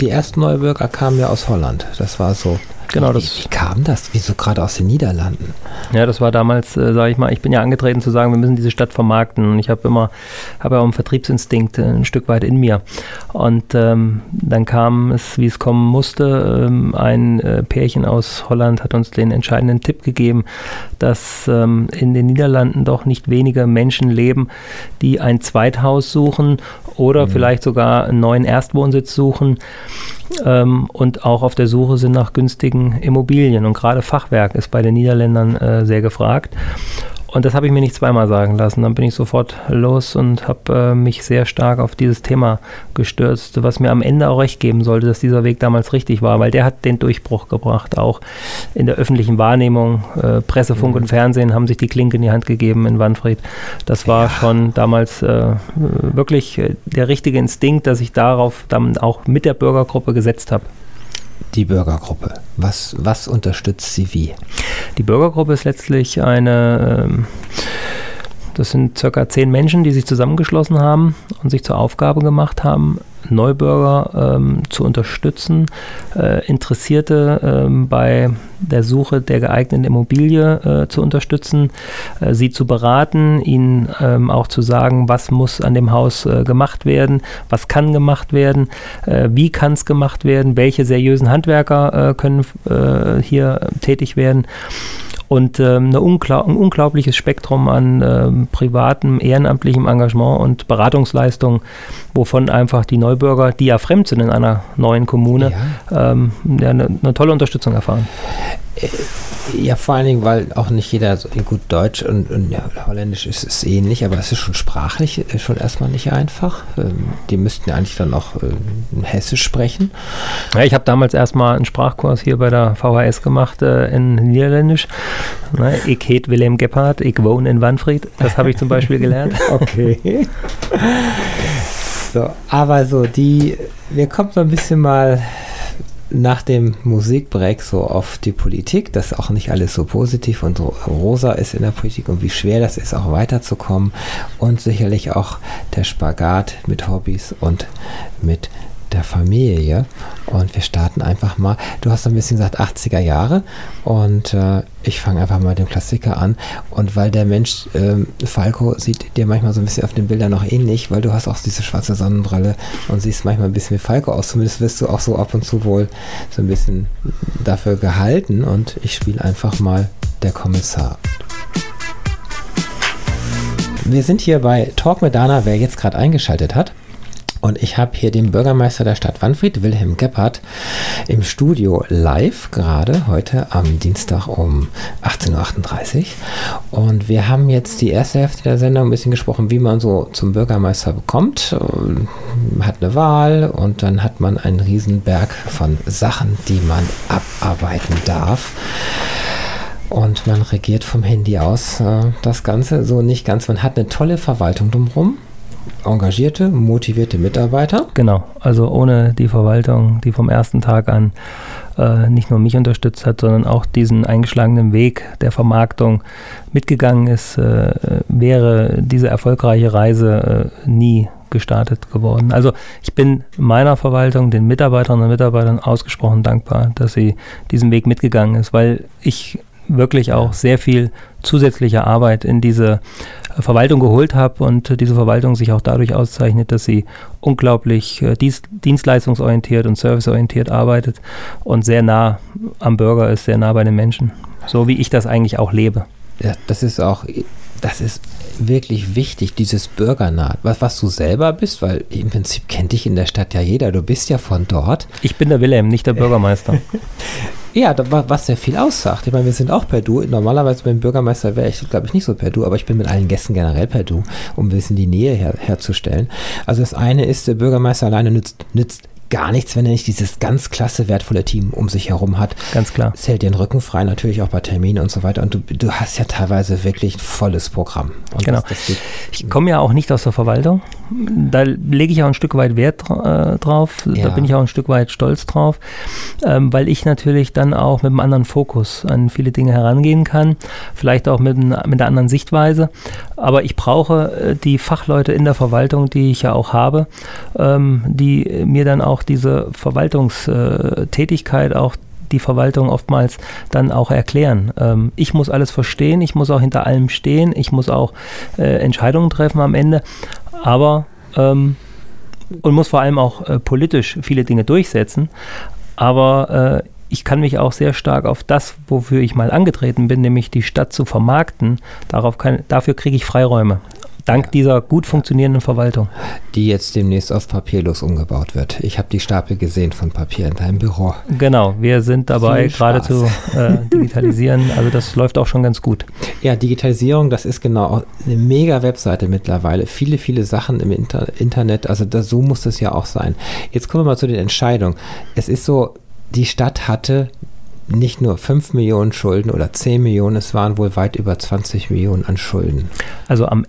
die ersten Neubürger kamen ja aus Holland, das war so Genau, das. Wie, wie kam das? Wieso gerade aus den Niederlanden? Ja, das war damals, äh, sage ich mal, ich bin ja angetreten zu sagen, wir müssen diese Stadt vermarkten. Und ich habe immer, habe ja auch einen Vertriebsinstinkt äh, ein Stück weit in mir. Und ähm, dann kam es, wie es kommen musste. Ähm, ein äh, Pärchen aus Holland hat uns den entscheidenden Tipp gegeben, dass ähm, in den Niederlanden doch nicht wenige Menschen leben, die ein Zweithaus suchen oder mhm. vielleicht sogar einen neuen Erstwohnsitz suchen ähm, und auch auf der Suche sind nach günstigen Immobilien. Und gerade Fachwerk ist bei den Niederländern äh, sehr gefragt. Und das habe ich mir nicht zweimal sagen lassen. Dann bin ich sofort los und habe äh, mich sehr stark auf dieses Thema gestürzt, was mir am Ende auch recht geben sollte, dass dieser Weg damals richtig war, weil der hat den Durchbruch gebracht. Auch in der öffentlichen Wahrnehmung, äh, Presse, Funk mhm. und Fernsehen haben sich die Klinke in die Hand gegeben in Wanfried. Das war ja. schon damals äh, wirklich äh, der richtige Instinkt, dass ich darauf dann auch mit der Bürgergruppe gesetzt habe die Bürgergruppe? Was, was unterstützt sie wie? Die Bürgergruppe ist letztlich eine, ähm, das sind circa zehn Menschen, die sich zusammengeschlossen haben und sich zur Aufgabe gemacht haben, Neubürger ähm, zu unterstützen, äh, Interessierte ähm, bei der Suche der geeigneten Immobilie äh, zu unterstützen, äh, sie zu beraten, ihnen ähm, auch zu sagen, was muss an dem Haus äh, gemacht werden, was kann gemacht werden, äh, wie kann es gemacht werden, welche seriösen Handwerker äh, können hier tätig werden und ähm, unglaub, ein unglaubliches Spektrum an ähm, privatem, ehrenamtlichem Engagement und Beratungsleistung, wovon einfach die Neubürger, die ja fremd sind in einer neuen Kommune, ja. Ähm, ja, eine, eine tolle Unterstützung erfahren. Äh, Ja, vor allen Dingen, weil auch nicht jeder so gut Deutsch und, und ja, Holländisch ist, ist ähnlich, aber es ist schon sprachlich ist schon erstmal nicht einfach. Ähm, die müssten ja eigentlich dann auch äh, Hessisch sprechen. Ja, ich habe damals erstmal einen Sprachkurs hier bei der VHS gemacht äh, in Niederländisch. Ne, ich heet Willem Gebhardt, ich wohne in Wanfried. Das habe ich zum Beispiel gelernt. okay. so, aber so, die, wir kommen so ein bisschen mal nach dem Musikbreak so auf die Politik, dass auch nicht alles so positiv und so rosa ist in der Politik und wie schwer das ist, auch weiterzukommen und sicherlich auch der Spagat mit Hobbys und mit der Familie. Und wir starten einfach mal. Du hast ein bisschen gesagt 80er Jahre und äh, ich fange einfach mal mit dem Klassiker an. Und weil der Mensch ähm, Falco sieht dir manchmal so ein bisschen auf den Bildern noch ähnlich, weil du hast auch diese schwarze Sonnenbrille und siehst manchmal ein bisschen wie Falco aus. Zumindest wirst du auch so ab und zu wohl so ein bisschen dafür gehalten. Und ich spiele einfach mal der Kommissar. Wir sind hier bei Talk mit Dana, wer jetzt gerade eingeschaltet hat. Und ich habe hier den Bürgermeister der Stadt Wanfried, Wilhelm Gebhardt, im Studio live, gerade heute am Dienstag um 18.38 Uhr. Und wir haben jetzt die erste Hälfte der Sendung ein bisschen gesprochen, wie man so zum Bürgermeister bekommt. Man hat eine Wahl und dann hat man einen Riesenberg von Sachen, die man abarbeiten darf. Und man regiert vom Handy aus äh, das Ganze so nicht ganz. Man hat eine tolle Verwaltung drumherum engagierte, motivierte Mitarbeiter. Genau, also ohne die Verwaltung, die vom ersten Tag an äh, nicht nur mich unterstützt hat, sondern auch diesen eingeschlagenen Weg der Vermarktung mitgegangen ist, äh, wäre diese erfolgreiche Reise äh, nie gestartet geworden. Also ich bin meiner Verwaltung, den Mitarbeiterinnen und Mitarbeitern ausgesprochen dankbar, dass sie diesen Weg mitgegangen ist, weil ich wirklich auch sehr viel zusätzliche Arbeit in diese Verwaltung geholt habe und diese Verwaltung sich auch dadurch auszeichnet, dass sie unglaublich äh, dienstleistungsorientiert und serviceorientiert arbeitet und sehr nah am Bürger ist, sehr nah bei den Menschen. So wie ich das eigentlich auch lebe. Ja, das ist auch, das ist wirklich wichtig, dieses Bürgernah, was, was du selber bist, weil im Prinzip kennt dich in der Stadt ja jeder, du bist ja von dort. Ich bin der Wilhelm, nicht der Bürgermeister. Ja, was sehr viel aussagt. Ich meine, wir sind auch per Du. Normalerweise beim Bürgermeister wäre ich, glaube ich, nicht so per Du, aber ich bin mit allen Gästen generell per Du, um ein bisschen die Nähe her, herzustellen. Also das eine ist, der Bürgermeister alleine nützt, nützt gar nichts, wenn er nicht dieses ganz klasse, wertvolle Team um sich herum hat. Ganz klar. Es hält dir den Rücken frei, natürlich auch bei Terminen und so weiter. Und du, du hast ja teilweise wirklich ein volles Programm. Und genau. Das, das ich komme ja auch nicht aus der Verwaltung. Da lege ich auch ein Stück weit Wert äh, drauf. Ja. Da bin ich auch ein Stück weit stolz drauf, ähm, weil ich natürlich dann auch mit einem anderen Fokus an viele Dinge herangehen kann. Vielleicht auch mit, mit einer anderen Sichtweise. Aber ich brauche äh, die Fachleute in der Verwaltung, die ich ja auch habe, ähm, die mir dann auch diese Verwaltungstätigkeit, auch die Verwaltung oftmals dann auch erklären. Ähm, ich muss alles verstehen, ich muss auch hinter allem stehen, ich muss auch äh, Entscheidungen treffen am Ende, aber ähm, und muss vor allem auch äh, politisch viele Dinge durchsetzen. Aber äh, ich kann mich auch sehr stark auf das, wofür ich mal angetreten bin, nämlich die Stadt zu vermarkten, darauf kann, dafür kriege ich Freiräume. Dank dieser gut funktionierenden Verwaltung. Die jetzt demnächst auf papierlos umgebaut wird. Ich habe die Stapel gesehen von Papier in deinem Büro. Genau, wir sind dabei gerade zu äh, digitalisieren. Also das läuft auch schon ganz gut. Ja, Digitalisierung, das ist genau eine mega Webseite mittlerweile. Viele, viele Sachen im Inter Internet. Also das, so muss es ja auch sein. Jetzt kommen wir mal zu den Entscheidungen. Es ist so, die Stadt hatte nicht nur 5 Millionen Schulden oder 10 Millionen, es waren wohl weit über 20 Millionen an Schulden. Also am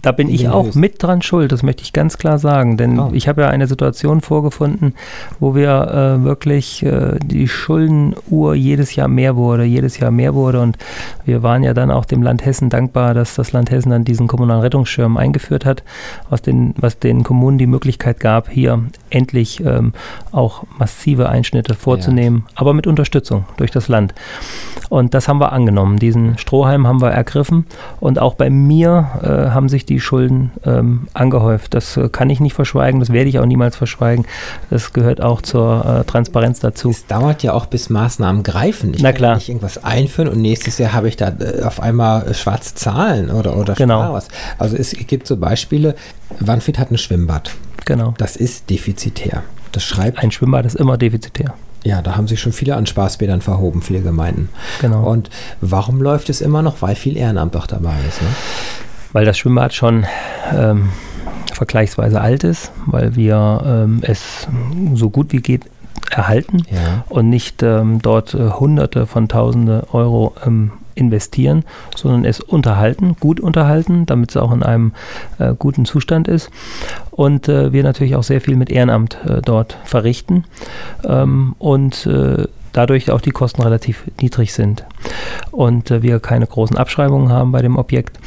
da bin ich auch mit dran schuld, das möchte ich ganz klar sagen. Denn oh. ich habe ja eine Situation vorgefunden, wo wir äh, wirklich äh, die Schuldenuhr jedes Jahr mehr wurde, jedes Jahr mehr wurde. Und wir waren ja dann auch dem Land Hessen dankbar, dass das Land Hessen dann diesen kommunalen Rettungsschirm eingeführt hat, was den, was den Kommunen die Möglichkeit gab, hier endlich ähm, auch massive Einschnitte vorzunehmen, ja. aber mit Unterstützung durch das Land. Und das haben wir angenommen. Diesen Strohhalm haben wir ergriffen. Und auch bei mir äh, haben sich die Schulden ähm, angehäuft. Das äh, kann ich nicht verschweigen, das werde ich auch niemals verschweigen. Das gehört auch zur äh, Transparenz dazu. Es dauert ja auch, bis Maßnahmen greifen. Ich Na klar. nicht irgendwas einführen und nächstes Jahr habe ich da äh, auf einmal äh, schwarze Zahlen oder, oder genau. was. Also es gibt so Beispiele, Wanfried hat ein Schwimmbad. Genau. Das ist defizitär. Das schreibt. Ein Schwimmbad ist immer defizitär. Ja, da haben sich schon viele an Spaßbädern verhoben, viele Gemeinden. Genau. Und warum läuft es immer noch? Weil viel Ehrenamt auch dabei ist. Ne? Weil das Schwimmbad schon ähm, vergleichsweise alt ist, weil wir ähm, es so gut wie geht erhalten Ja. und nicht ähm, dort äh, Hunderte von Tausende Euro ähm, investieren, sondern es unterhalten, gut unterhalten, damit es auch in einem äh, guten Zustand ist. Und äh, wir natürlich auch sehr viel mit Ehrenamt äh, dort verrichten ähm, und äh, dadurch auch die Kosten relativ niedrig sind und äh, wir keine großen Abschreibungen haben bei dem Objekt.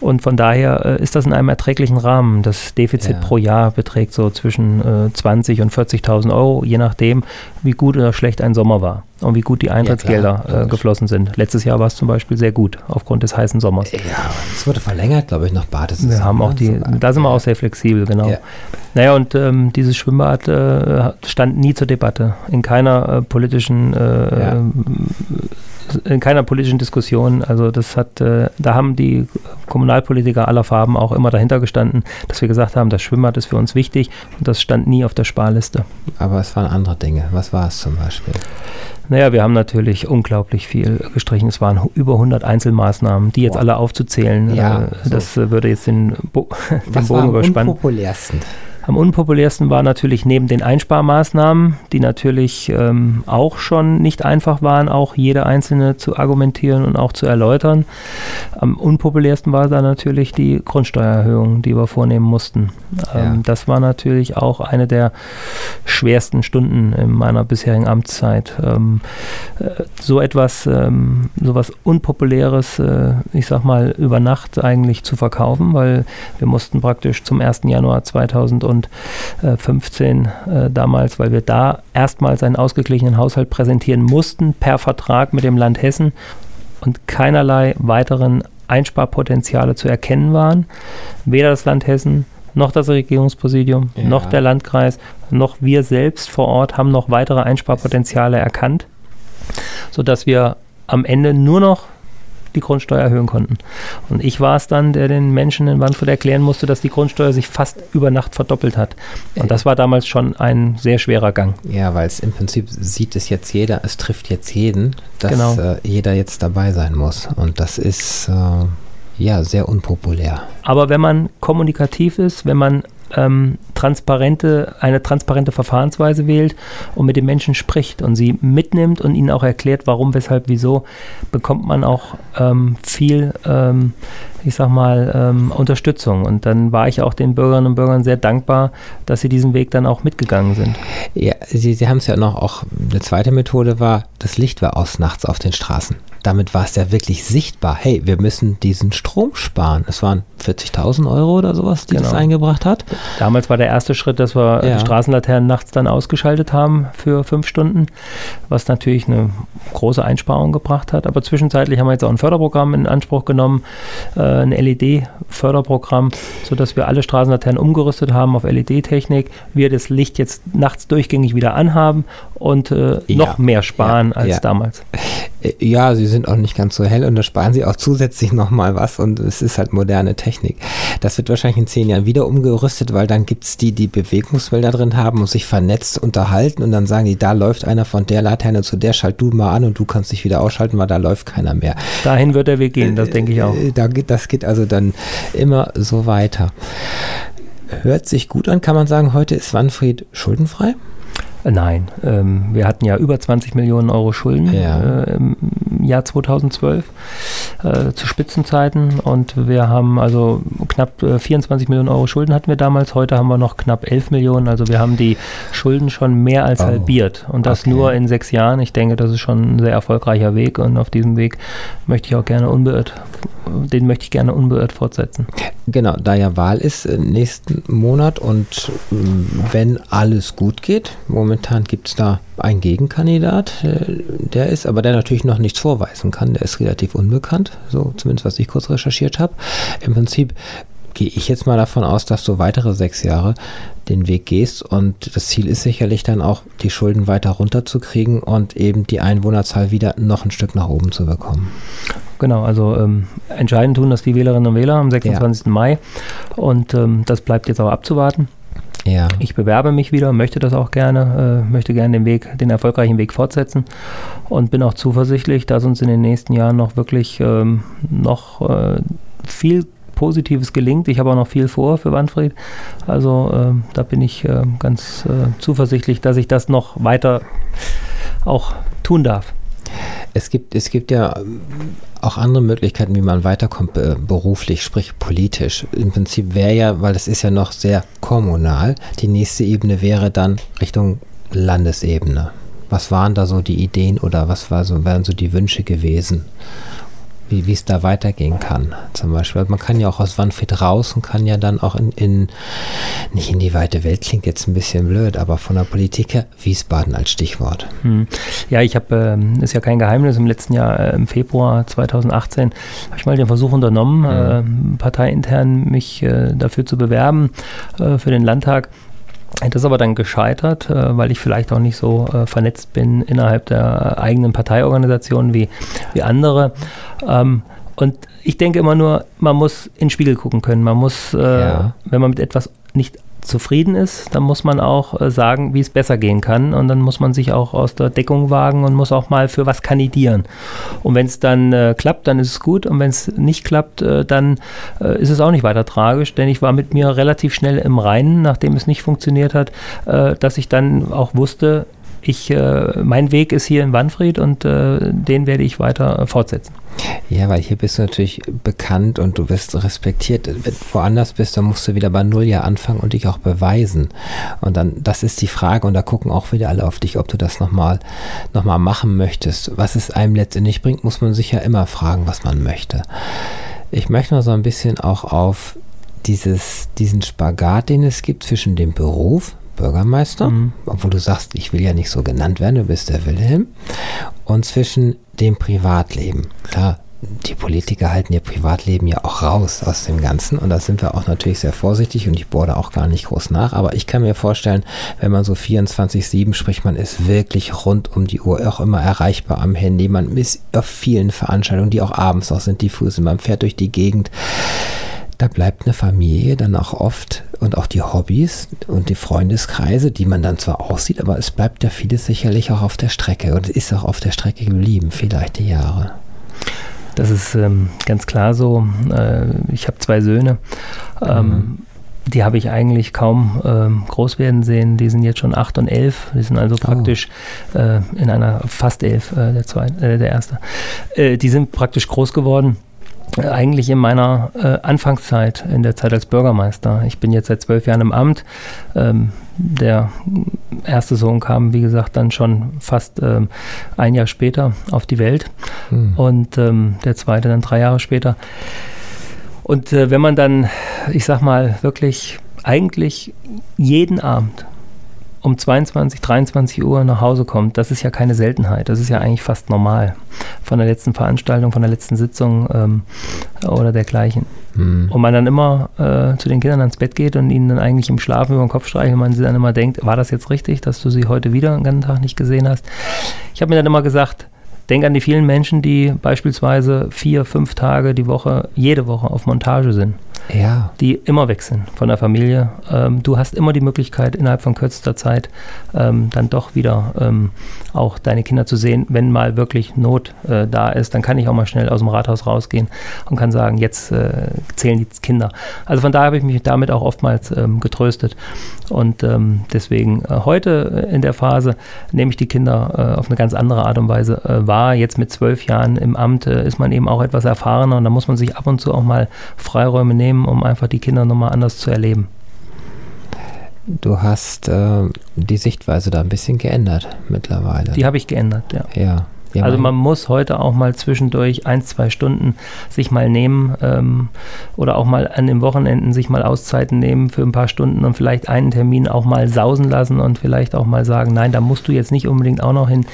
Und von daher äh, ist das in einem erträglichen Rahmen. Das Defizit Ja. pro Jahr beträgt so zwischen äh, 20 und 40.000 Euro, je nachdem, wie gut oder schlecht ein Sommer war und wie gut die Eintrittsgelder klar, äh, geflossen sind. Letztes Jahr war es zum Beispiel sehr gut aufgrund des heißen Sommers. Ja, es wurde verlängert, glaube ich, noch Badesaison. Wir haben auch ne? die, da sind wir auch sehr flexibel, genau. Ja. Naja, und ähm, dieses Schwimmbad äh, stand nie zur Debatte. In keiner äh, äh, Ja. in keiner politischen Diskussion. Also das hat, äh, da haben die Kommunalpolitiker aller Farben auch immer dahinter gestanden, dass wir gesagt haben, das Schwimmbad ist für uns wichtig und das stand nie auf der Sparliste. Aber es waren andere Dinge. Was war es zum Beispiel? Naja, wir haben natürlich unglaublich viel gestrichen. Es waren über 100 Einzelmaßnahmen, die jetzt Boah. alle aufzuzählen, Ja, äh, so. das äh, würde jetzt den, Bo den Was war Bogen am überspannen. unpopulärsten? Am unpopulärsten war natürlich neben den Einsparmaßnahmen, die natürlich ähm, auch schon nicht einfach waren, auch jede einzelne zu argumentieren und auch zu erläutern. Am unpopulärsten war da natürlich die Grundsteuererhöhung, die wir vornehmen mussten. Ähm, Ja. Das war natürlich auch eine der schwersten Stunden in meiner bisherigen Amtszeit. Ähm, äh, so etwas, ähm, so was Unpopuläres, äh, ich sag mal, über Nacht eigentlich zu verkaufen, weil wir mussten praktisch zum 1. Januar 2015 äh, damals, weil wir da erstmals einen ausgeglichenen Haushalt präsentieren mussten, per Vertrag mit dem Land Hessen und keinerlei weiteren Einsparpotenziale zu erkennen waren. Weder das Land Hessen noch das Regierungspräsidium, Ja. noch der Landkreis, noch wir selbst vor Ort haben noch weitere Einsparpotenziale erkannt, sodass wir am Ende nur noch die Grundsteuer erhöhen konnten. Und ich war es dann, der den Menschen in Wandfurt erklären musste, dass die Grundsteuer sich fast über Nacht verdoppelt hat. Und das war damals schon ein sehr schwerer Gang. Ja, weil es im Prinzip sieht es jetzt jeder, es trifft jetzt jeden, dass Genau. äh, jeder jetzt dabei sein muss. Und das ist äh, ja sehr unpopulär. Aber wenn man kommunikativ ist, wenn man ähm, transparente, eine transparente Verfahrensweise wählt und mit den Menschen spricht und sie mitnimmt und ihnen auch erklärt, warum, weshalb, wieso, bekommt man auch ähm, viel, ähm, ich sag mal, ähm, Unterstützung. Und dann war ich auch den Bürgerinnen und Bürgern sehr dankbar, dass sie diesen Weg dann auch mitgegangen sind. Ja, Sie, Sie haben es ja noch auch, eine zweite Methode war, das Licht war aus nachts auf den Straßen. Damit war es ja wirklich sichtbar. Hey, wir müssen diesen Strom sparen. Es waren 40.000 Euro oder sowas, die das Genau. eingebracht hat. Damals war der erste Schritt, dass wir Ja. die Straßenlaternen nachts dann ausgeschaltet haben für fünf Stunden, was natürlich eine große Einsparung gebracht hat. Aber zwischenzeitlich haben wir jetzt auch ein Förderprogramm in Anspruch genommen, äh, ein LED-Förderprogramm, sodass wir alle Straßenlaternen umgerüstet haben auf LED-Technik, wir das Licht jetzt nachts durchgängig wieder anhaben und äh, Ja. noch mehr sparen Ja. als Ja. damals. Äh, Ja, sie sind auch nicht ganz so hell und da sparen sie auch zusätzlich nochmal was und es ist halt moderne Technik. Das wird wahrscheinlich in zehn Jahren wieder umgerüstet, weil dann gibt's die, die Bewegungsmelder drin haben und sich vernetzt unterhalten und dann sagen die, da läuft einer von der Laterne zu der, schalt du mal an und du kannst dich wieder ausschalten, weil da läuft keiner mehr. Dahin wird der Weg gehen, das denke ich auch. Äh, Da geht, das geht also dann immer so weiter. Hört sich gut an, kann man sagen, heute ist Wanfried schuldenfrei? Nein, ähm, wir hatten ja über 20 Millionen Euro Schulden Ja. äh, im Jahr 2012 äh, zu Spitzenzeiten und wir haben also knapp äh, 24 Millionen Euro Schulden hatten wir damals. Heute haben wir noch knapp 11 Millionen. Also wir haben die Schulden schon mehr als Oh, halbiert und das okay. nur in sechs Jahren. Ich denke, das ist schon ein sehr erfolgreicher Weg und auf diesem Weg möchte ich auch gerne unbeirrt, den möchte ich gerne unbeirrt fortsetzen. Genau, da ja Wahl ist äh, nächsten Monat und äh, wenn alles gut geht, momentan gibt es da einen Gegenkandidat, äh, der ist, aber der natürlich noch nichts vorweisen kann, der ist relativ unbekannt, so zumindest was ich kurz recherchiert habe. Im Prinzip gehe ich jetzt mal davon aus, dass du weitere sechs Jahre den Weg gehst und das Ziel ist sicherlich dann auch, die Schulden weiter runterzukriegen und eben die Einwohnerzahl wieder noch ein Stück nach oben zu bekommen. Genau, also ähm, entscheidend tun das die Wählerinnen und Wähler am 26. Mai und ähm, das bleibt jetzt aber abzuwarten. Ja. Ich bewerbe mich wieder, möchte das auch gerne, äh, möchte gerne den Weg, den erfolgreichen Weg fortsetzen und bin auch zuversichtlich, dass uns in den nächsten Jahren noch wirklich ähm, noch äh, viel Positives gelingt. Ich habe auch noch viel vor für Wanfried. Also äh, da bin ich äh, ganz äh, zuversichtlich, dass ich das noch weiter auch tun darf. Es gibt, es gibt ja ähm, auch andere Möglichkeiten, wie man weiterkommt beruflich, sprich politisch. Im Prinzip wäre ja, weil das ist ja noch sehr kommunal, die nächste Ebene wäre dann Richtung Landesebene. Was waren da so die Ideen oder was war so, wären so die Wünsche gewesen? Wie es da weitergehen kann. Zum Beispiel, man kann ja auch aus Wanfried raus und kann ja dann auch in, in, nicht in die weite Welt, klingt jetzt ein bisschen blöd, aber von der Politik her, Wiesbaden als Stichwort. Hm. Ja, ich habe, äh, ist ja kein Geheimnis, im letzten Jahr, äh, im Februar 2018, habe ich mal den Versuch unternommen, mhm. äh, parteiintern mich äh, dafür zu bewerben, äh, für den Landtag. Das ist aber dann gescheitert, äh, weil ich vielleicht auch nicht so äh, vernetzt bin innerhalb der eigenen Parteiorganisation wie, wie andere. Ähm, und ich denke immer nur, man muss in den Spiegel gucken können. Man muss, äh, ja. wenn man mit etwas nicht zufrieden ist, dann muss man auch äh, sagen, wie es besser gehen kann. Und dann muss man sich auch aus der Deckung wagen und muss auch mal für was kandidieren. Und wenn es dann äh, klappt, dann ist es gut. Und wenn es nicht klappt, äh, dann äh, ist es auch nicht weiter tragisch. Denn ich war mit mir relativ schnell im Reinen, nachdem es nicht funktioniert hat, äh, dass ich dann auch wusste, ich, äh, mein Weg ist hier in Wanfried und den werde ich weiter fortsetzen. Ja, weil hier bist du natürlich bekannt und du wirst respektiert. Wenn du woanders bist, dann musst du wieder bei Null ja anfangen und dich auch beweisen. Und dann, das ist die Frage und da gucken auch wieder alle auf dich, ob du das nochmal noch mal machen möchtest. Was es einem letztendlich bringt, muss man sich ja immer fragen, was man möchte. Ich möchte noch so ein bisschen auch auf dieses, diesen Spagat, den es gibt zwischen dem Beruf, Bürgermeister, mhm. obwohl du sagst, ich will ja nicht so genannt werden, du bist der Wilhelm, und zwischen dem Privatleben. Klar, die Politiker halten ihr Privatleben ja auch raus aus dem Ganzen. Und da sind wir auch natürlich sehr vorsichtig und ich bohre da auch gar nicht groß nach, aber ich kann mir vorstellen, wenn man so 24-7 spricht, man ist wirklich rund um die Uhr auch immer erreichbar am Handy, man ist auf vielen Veranstaltungen, die auch abends noch sind, diffus, man fährt durch die Gegend da bleibt eine Familie dann auch oft und auch die Hobbys und die Freundeskreise, die man dann zwar aussieht, aber es bleibt ja vieles sicherlich auch auf der Strecke und ist auch auf der Strecke geblieben, vielleicht die Jahre. Das ist ähm, ganz klar so. Äh, ich habe zwei Söhne. Ähm, mhm. Die habe ich eigentlich kaum ähm, groß werden sehen. Die sind jetzt schon acht und elf. Die sind also oh. praktisch oh. äh, in einer fast elf, äh, der, zweite, äh, der erste. Äh, die sind praktisch groß geworden eigentlich in meiner äh, Anfangszeit, in der Zeit als Bürgermeister. Ich bin jetzt seit zwölf Jahren im Amt. Ähm, der erste Sohn kam, wie gesagt, dann schon fast ähm, ein Jahr später auf die Welt hm. und ähm, der zweite dann drei Jahre später. Und äh, wenn man dann, ich sag mal, wirklich eigentlich jeden Abend um 22, 23 Uhr nach Hause kommt, das ist ja keine Seltenheit. Das ist ja eigentlich fast normal. Von der letzten Veranstaltung, von der letzten Sitzung ähm, oder dergleichen. Mhm. Und man dann immer äh, zu den Kindern ans Bett geht und ihnen dann eigentlich im Schlafen über den Kopf streicht und man sie dann immer denkt, war das jetzt richtig, dass du sie heute wieder einen ganzen Tag nicht gesehen hast? Ich habe mir dann immer gesagt, denk an die vielen Menschen, die beispielsweise vier, fünf Tage die Woche, jede Woche auf Montage sind ja. die immer weg sind von der Familie. Ähm, du hast immer die Möglichkeit, innerhalb von kürzester Zeit ähm, dann doch wieder ähm, auch deine Kinder zu sehen. Wenn mal wirklich Not äh, da ist, dann kann ich auch mal schnell aus dem Rathaus rausgehen und kann sagen, jetzt äh, zählen die Kinder. Also von daher habe ich mich damit auch oftmals ähm, getröstet. Und ähm, deswegen äh, heute in der Phase nehme ich die Kinder äh, auf eine ganz andere Art und Weise äh, wahr. Jetzt mit zwölf Jahren im Amt äh, ist man eben auch etwas erfahrener und da muss man sich ab und zu auch mal Freiräume nehmen nehmen, um einfach die Kinder nochmal anders zu erleben. Du hast äh, die Sichtweise da ein bisschen geändert mittlerweile. Die habe ich geändert, ja. Ja. Ja, also man muss heute auch mal zwischendurch ein, zwei Stunden sich mal nehmen ähm, oder auch mal an den Wochenenden sich mal Auszeiten nehmen für ein paar Stunden und vielleicht einen Termin auch mal sausen lassen und vielleicht auch mal sagen, nein, da musst du jetzt nicht unbedingt auch noch hin,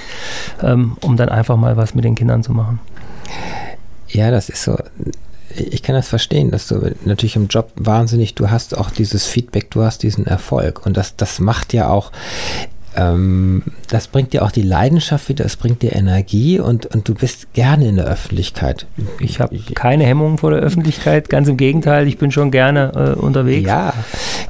ähm, um dann einfach mal was mit den Kindern zu machen. Ja, das ist so ich kann das verstehen, dass du natürlich im Job wahnsinnig, du hast auch dieses Feedback, du hast diesen Erfolg. Und das, das macht ja auch, ähm, das bringt dir auch die Leidenschaft wieder, es bringt dir Energie und, und du bist gerne in der Öffentlichkeit. Ich habe keine Hemmungen vor der Öffentlichkeit, ganz im Gegenteil, ich bin schon gerne äh, unterwegs. Ja,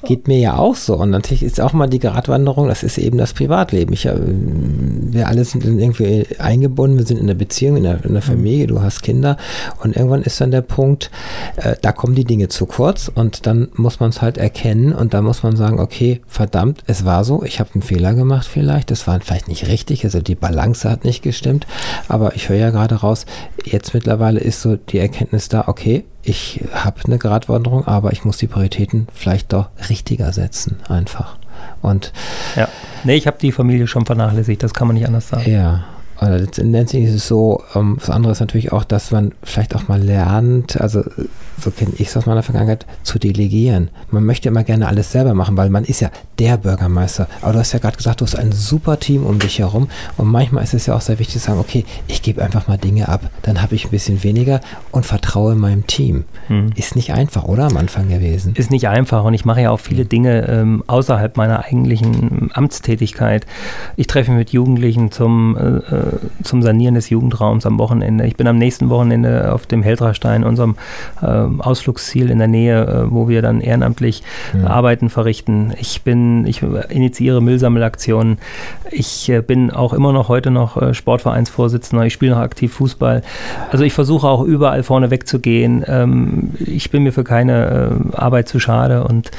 Geht mir ja auch so. Und natürlich ist auch mal die Gratwanderung, das ist eben das Privatleben. Ich, äh, wir alle sind irgendwie eingebunden, wir sind in der Beziehung, in der, in der mhm. Familie, du hast Kinder. Und irgendwann ist dann der Punkt, äh, da kommen die Dinge zu kurz und dann muss man es halt erkennen und da muss man sagen, okay, verdammt, es war so, ich habe einen Fehler gemacht vielleicht, das war vielleicht nicht richtig, also die Balance hat nicht gestimmt, aber ich höre ja gerade raus, jetzt mittlerweile ist so die Erkenntnis da, okay, ich habe eine Gratwanderung, aber ich muss die Prioritäten vielleicht doch richtiger setzen, einfach. Und ja, nee, ich habe die Familie schon vernachlässigt, das kann man nicht anders sagen. Ja, oder letztendlich ist es so, ähm, das andere ist natürlich auch, dass man vielleicht auch mal lernt, also so kenne ich es aus meiner Vergangenheit, zu delegieren. Man möchte immer gerne alles selber machen, weil man ist ja der Bürgermeister. Aber du hast ja gerade gesagt, du hast ein super Team um dich herum und manchmal ist es ja auch sehr wichtig zu sagen, okay, ich gebe einfach mal Dinge ab, dann habe ich ein bisschen weniger und vertraue meinem Team. Hm. Ist nicht einfach, oder am Anfang gewesen? Ist nicht einfach und ich mache ja auch viele Dinge ähm, außerhalb meiner eigentlichen Amtstätigkeit. Ich treffe mich mit Jugendlichen zum äh, äh zum Sanieren des Jugendraums am Wochenende. Ich bin am nächsten Wochenende auf dem Heldrastein, unserem äh, Ausflugsziel in der Nähe, äh, wo wir dann ehrenamtlich mhm. Arbeiten verrichten. Ich bin, ich initiiere Müllsammelaktionen. Ich äh, bin auch immer noch heute noch äh, Sportvereinsvorsitzender. Ich spiele noch aktiv Fußball. Also ich versuche auch überall vorne wegzugehen. Ähm, ich bin mir für keine Arbeit zu schade und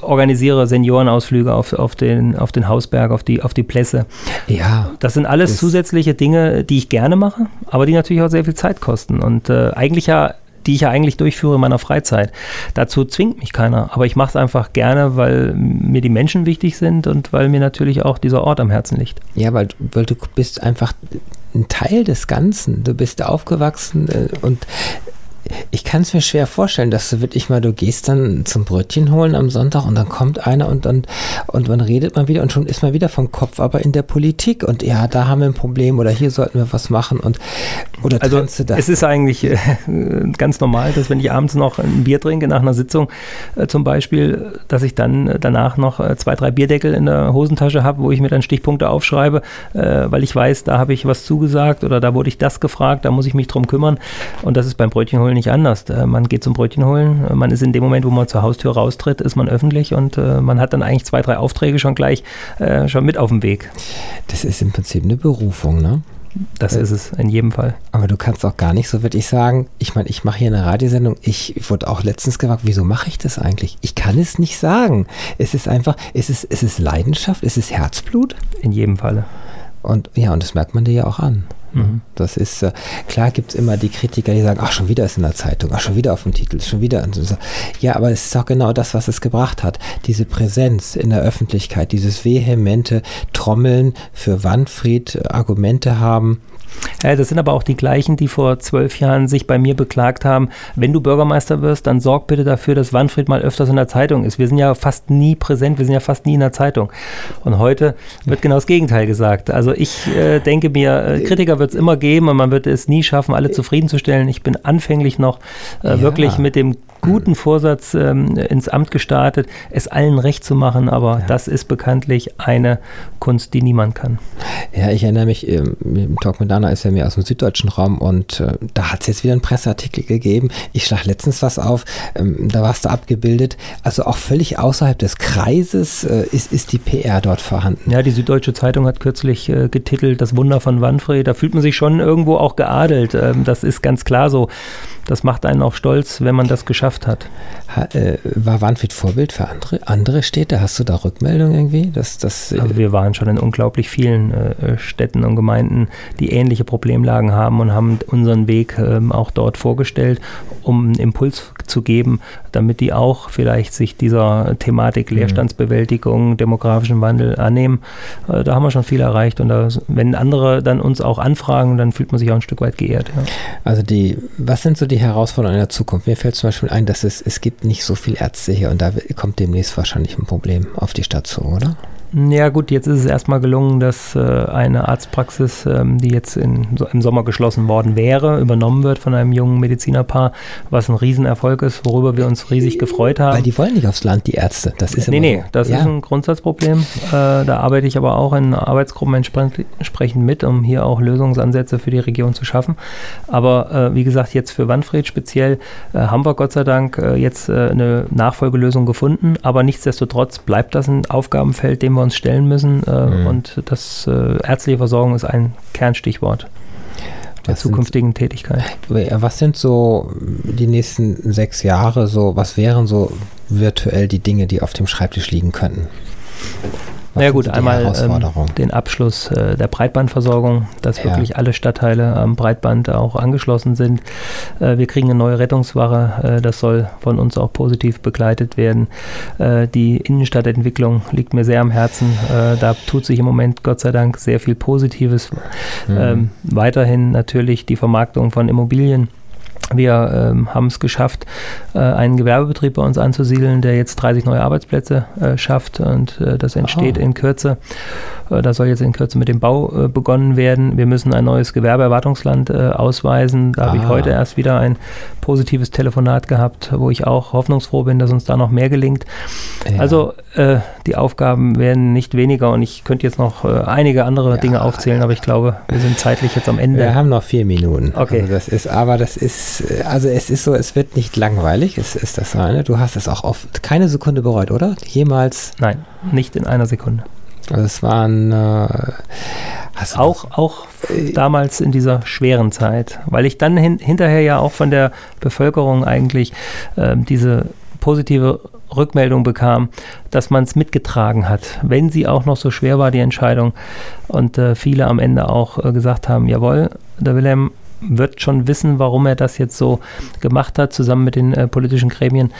organisiere Seniorenausflüge auf, auf, den, auf den Hausberg, auf die, auf die Plässe. Ja. Das sind alles zusätzliche zusätzliche Dinge, die ich gerne mache, aber die natürlich auch sehr viel Zeit kosten und äh, eigentlich ja die ich ja eigentlich durchführe in meiner Freizeit. Dazu zwingt mich keiner, aber ich mache es einfach gerne, weil mir die Menschen wichtig sind und weil mir natürlich auch dieser Ort am Herzen liegt. Ja, weil, weil du bist einfach ein Teil des Ganzen. Du bist aufgewachsen äh, und ich kann es mir schwer vorstellen, dass du wirklich mal, du gehst dann zum Brötchen holen am Sonntag und dann kommt einer und dann und man redet mal wieder und schon ist man wieder vom Kopf aber in der Politik und ja, da haben wir ein Problem oder hier sollten wir was machen und oder also du das? Es ist eigentlich äh, ganz normal, dass wenn ich abends noch ein Bier trinke nach einer Sitzung äh, zum Beispiel, dass ich dann danach noch äh, zwei, drei Bierdeckel in der Hosentasche habe, wo ich mir dann Stichpunkte aufschreibe, äh, weil ich weiß, da habe ich was zugesagt oder da wurde ich das gefragt, da muss ich mich drum kümmern und das ist beim Brötchen holen nicht anders. Äh, man geht zum Brötchen holen, äh, man ist in dem Moment, wo man zur Haustür raustritt, ist man öffentlich und äh, man hat dann eigentlich zwei, drei Aufträge schon gleich schon mit auf dem Weg. Das ist im Prinzip eine Berufung, ne? Das ist es in jedem Fall. Aber du kannst auch gar nicht so wirklich sagen, ich meine, ich mache hier eine Radiosendung, ich wurde auch letztens gefragt, wieso mache ich das eigentlich? Ich kann es nicht sagen. Es ist einfach, es ist, es ist Leidenschaft, es ist Herzblut. In jedem Falle. Und ja, und das merkt man dir ja auch an. Mhm. Das ist, äh, klar gibt es immer die Kritiker, die sagen, ach, schon wieder ist in der Zeitung, ach, schon wieder auf dem Titel, schon wieder. Ja, aber es ist auch genau das, was es gebracht hat. Diese Präsenz in der Öffentlichkeit, dieses vehemente Trommeln für Wandfried, Argumente haben, das sind aber auch die gleichen, die vor zwölf Jahren sich bei mir beklagt haben, wenn du Bürgermeister wirst, dann sorg bitte dafür, dass Wanfried mal öfters in der Zeitung ist. Wir sind ja fast nie präsent, wir sind ja fast nie in der Zeitung. Und heute wird genau das Gegenteil gesagt. Also ich äh, denke mir, äh, Kritiker wird es immer geben und man wird es nie schaffen, alle zufriedenzustellen. Ich bin anfänglich noch äh, ja. wirklich mit dem guten Vorsatz ähm, ins Amt gestartet, es allen recht zu machen, aber ja. das ist bekanntlich eine Kunst, die niemand kann. Ja, ich erinnere mich, ähm, im Talk mit Dana ist ja mehr aus dem süddeutschen Raum und äh, da hat es jetzt wieder einen Presseartikel gegeben. Ich schlage letztens was auf, ähm, da warst du abgebildet. Also auch völlig außerhalb des Kreises äh, ist, ist die PR dort vorhanden. Ja, die Süddeutsche Zeitung hat kürzlich äh, getitelt, das Wunder von Wanfried. Da fühlt man sich schon irgendwo auch geadelt. Ähm, das ist ganz klar so das macht einen auch stolz, wenn man das geschafft hat. Ha, äh, war Warnfried Vorbild für andere, andere Städte? Hast du da Rückmeldungen irgendwie? Dass, dass, äh also wir waren schon in unglaublich vielen äh, Städten und Gemeinden, die ähnliche Problemlagen haben und haben unseren Weg ähm, auch dort vorgestellt, um einen Impuls zu geben, damit die auch vielleicht sich dieser Thematik mhm. Leerstandsbewältigung, demografischen Wandel annehmen. Äh, da haben wir schon viel erreicht und da, wenn andere dann uns auch anfragen, dann fühlt man sich auch ein Stück weit geehrt. Ja. Also die, was sind so die Herausforderungen in der Zukunft? Mir fällt zum Beispiel ein, dass es, es gibt nicht so viele Ärzte hier und da kommt demnächst wahrscheinlich ein Problem auf die Stadt zu, oder? Ja gut, jetzt ist es erstmal gelungen, dass äh, eine Arztpraxis, ähm, die jetzt in, so im Sommer geschlossen worden wäre, übernommen wird von einem jungen Medizinerpaar, was ein Riesenerfolg ist, worüber wir uns riesig gefreut haben. Weil die wollen nicht aufs Land, die Ärzte. Das ist nee, nee, das ja. ist ein Grundsatzproblem. Äh, da arbeite ich aber auch in Arbeitsgruppen entsprechend mit, um hier auch Lösungsansätze für die Region zu schaffen. Aber äh, wie gesagt, jetzt für Wanfried speziell äh, haben wir Gott sei Dank äh, jetzt äh, eine Nachfolgelösung gefunden, aber nichtsdestotrotz bleibt das ein Aufgabenfeld, dem wir uns stellen müssen. Äh, mhm. Und das äh, ärztliche Versorgung ist ein Kernstichwort der was zukünftigen sind, Tätigkeit. Was sind so die nächsten sechs Jahre so, was wären so virtuell die Dinge, die auf dem Schreibtisch liegen könnten? Was naja gut, einmal ähm, den Abschluss äh, der Breitbandversorgung, dass ja. wirklich alle Stadtteile am Breitband auch angeschlossen sind. Äh, wir kriegen eine neue Rettungswache, äh, das soll von uns auch positiv begleitet werden. Die Innenstadtentwicklung liegt mir sehr am Herzen. Da tut sich im Moment Gott sei Dank sehr viel Positives. Mhm. Ähm, weiterhin natürlich die Vermarktung von Immobilien wir ähm, haben es geschafft, äh, einen Gewerbebetrieb bei uns anzusiedeln, der jetzt 30 neue Arbeitsplätze äh, schafft und äh, das entsteht Aha. in Kürze. Äh, da soll jetzt in Kürze mit dem Bau äh, begonnen werden. Wir müssen ein neues Gewerbeerwartungsland äh, ausweisen. Da habe ich heute erst wieder ein positives Telefonat gehabt, wo ich auch hoffnungsfroh bin, dass uns da noch mehr gelingt. Ja. Also die Aufgaben werden nicht weniger und ich könnte jetzt noch einige andere ja. Dinge aufzählen, aber ich glaube, wir sind zeitlich jetzt am Ende. Wir haben noch vier Minuten. Okay. Also das ist, aber das ist, also es ist so, es wird nicht langweilig, es ist das eine. Du hast es auch oft keine Sekunde bereut, oder? Jemals? Nein, nicht in einer Sekunde. Also es waren äh, auch, auch äh, damals in dieser schweren Zeit, weil ich dann hin, hinterher ja auch von der Bevölkerung eigentlich äh, diese positive Rückmeldung bekam, dass man es mitgetragen hat, wenn sie auch noch so schwer war, die Entscheidung. Und äh, viele am Ende auch äh, gesagt haben, jawohl, der Wilhelm wird schon wissen, warum er das jetzt so gemacht hat, zusammen mit den äh, politischen Gremien.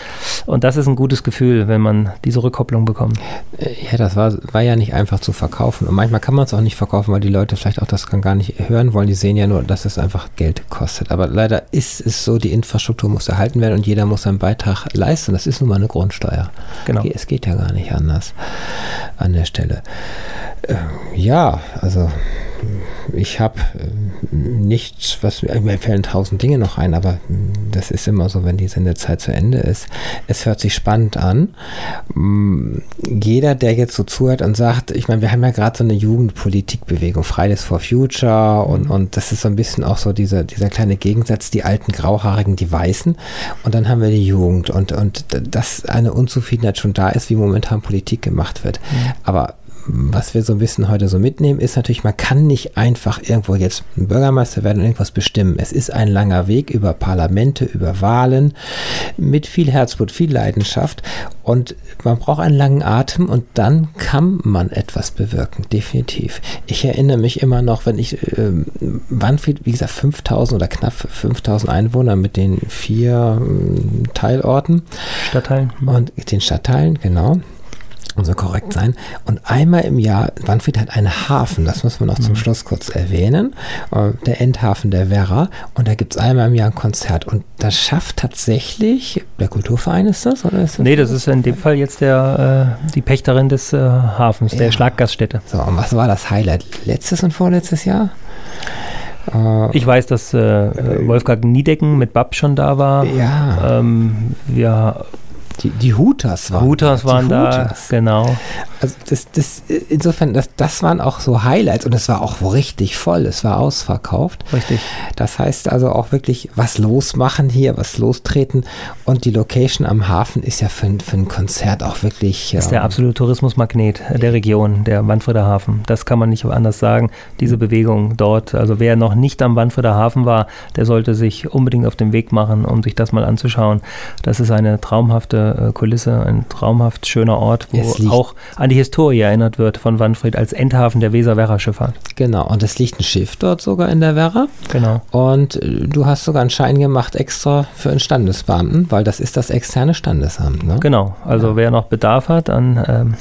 Und das ist ein gutes Gefühl, wenn man diese Rückkopplung bekommt. Äh, ja, das war, war ja nicht einfach zu verkaufen. Und manchmal kann man es auch nicht verkaufen, weil die Leute vielleicht auch das gar nicht hören wollen. Die sehen ja nur, dass es einfach Geld kostet. Aber leider ist es so, die Infrastruktur muss erhalten werden und jeder muss seinen Beitrag leisten. Das ist nun mal eine Grundsteuer. Genau. Es geht ja gar nicht anders an der Stelle. Äh, ja, also ich habe äh, nichts, was mir fällen tausend Dinge noch ein, aber mm, das ist immer so, wenn die Sendezeit zu Ende ist. Es hört sich spannend an. Mm, jeder, der jetzt so zuhört und sagt, ich meine, wir haben ja gerade so eine Jugendpolitikbewegung, Fridays for Future und, und das ist so ein bisschen auch so dieser, dieser kleine Gegensatz, die alten Grauhaarigen, die Weißen und dann haben wir die Jugend und, und dass eine Unzufriedenheit schon da ist, wie momentan Politik gemacht wird. Mhm. Aber was wir so ein bisschen heute so mitnehmen, ist natürlich, man kann nicht einfach irgendwo jetzt Bürgermeister werden und irgendwas bestimmen. Es ist ein langer Weg über Parlamente, über Wahlen, mit viel Herzblut, viel Leidenschaft und man braucht einen langen Atem und dann kann man etwas bewirken, definitiv. Ich erinnere mich immer noch, wenn ich, äh, Wanfried, wie gesagt, 5000 oder knapp 5000 Einwohner mit den vier äh, Teilorten. Stadtteilen. Und den Stadtteilen, genau muss so korrekt sein. Und einmal im Jahr, Wanfried hat einen Hafen, das muss man noch zum mhm. Schluss kurz erwähnen, äh, der Endhafen der Werra. Und da gibt es einmal im Jahr ein Konzert. Und das schafft tatsächlich, der Kulturverein ist das? Oder ist das nee, das ist in dem Fall jetzt der, äh, die Pächterin des äh, Hafens, ja. der Schlaggaststätte. So, und was war das Highlight? Letztes und vorletztes Jahr? Äh, ich weiß, dass äh, Wolfgang Niedecken mit Bab schon da war. Ja. Ähm, wir die, die Hutas waren Hutas waren die Hutas. da, genau. Also das, das, insofern, das, das waren auch so Highlights und es war auch richtig voll, es war ausverkauft. Richtig. Das heißt also auch wirklich was losmachen hier, was lostreten und die Location am Hafen ist ja für, für ein Konzert auch wirklich. Das ist der ähm, absolute Tourismusmagnet der Region, der Wanfrieder Hafen. Das kann man nicht anders sagen. Diese Bewegung dort, also wer noch nicht am Wanfrieder Hafen war, der sollte sich unbedingt auf den Weg machen, um sich das mal anzuschauen. Das ist eine traumhafte äh, Kulisse, ein traumhaft schöner Ort, wo auch an die Historie erinnert wird von Wanfried als Endhafen der Weser-Werra-Schifffahrt. Genau, und es liegt ein Schiff dort sogar in der Werra. Genau. Und äh, du hast sogar einen Schein gemacht extra für einen Standesbeamten, weil das ist das externe Standesamt. Ne? Genau, also ja. wer noch Bedarf hat an ähm,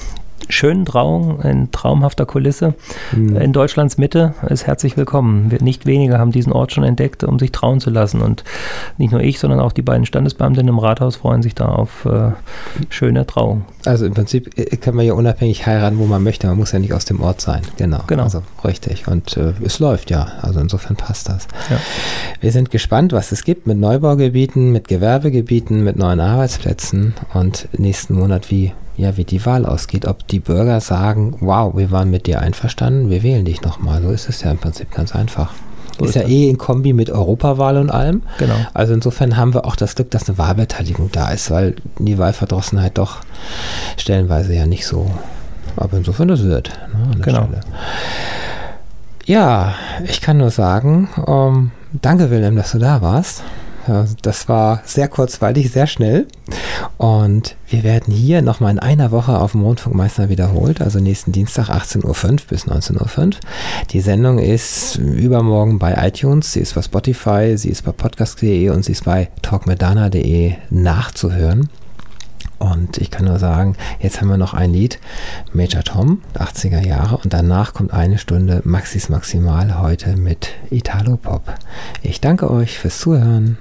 schönen Trauung in traumhafter Kulisse mhm. in Deutschlands Mitte ist herzlich willkommen. Wir, nicht wenige haben diesen Ort schon entdeckt, um sich trauen zu lassen. Und nicht nur ich, sondern auch die beiden Standesbeamten im Rathaus freuen sich da auf äh, schöne Trauung. Also im Prinzip äh, kann man ja unabhängig heiraten, wo man möchte. Man muss ja nicht aus dem Ort sein. Genau. genau. Also richtig. Und äh, es läuft ja. Also insofern passt das. Ja. Wir sind gespannt, was es gibt mit Neubaugebieten, mit Gewerbegebieten, mit neuen Arbeitsplätzen und nächsten Monat wie ja, wie die Wahl ausgeht, ob die Bürger sagen, wow, wir waren mit dir einverstanden, wir wählen dich nochmal. So ist es ja im Prinzip ganz einfach. So ist, ist ja eh in Kombi mit Europawahl und allem. Genau. Also insofern haben wir auch das Glück, dass eine Wahlbeteiligung da ist, weil die Wahlverdrossenheit doch stellenweise ja nicht so. Aber insofern das wird. Ne, genau. Stelle. Ja, ich kann nur sagen, ähm, danke Wilhelm, dass du da warst. Das war sehr kurzweilig, sehr schnell. Und wir werden hier nochmal in einer Woche auf dem Rundfunkmeister wiederholt, also nächsten Dienstag 18.05 Uhr bis 19.05 Uhr. Die Sendung ist übermorgen bei iTunes, sie ist bei Spotify, sie ist bei podcast.de und sie ist bei talkmedana.de nachzuhören. Und ich kann nur sagen, jetzt haben wir noch ein Lied, Major Tom, 80er Jahre, und danach kommt eine Stunde Maxis Maximal heute mit Italo Pop. Ich danke euch fürs Zuhören.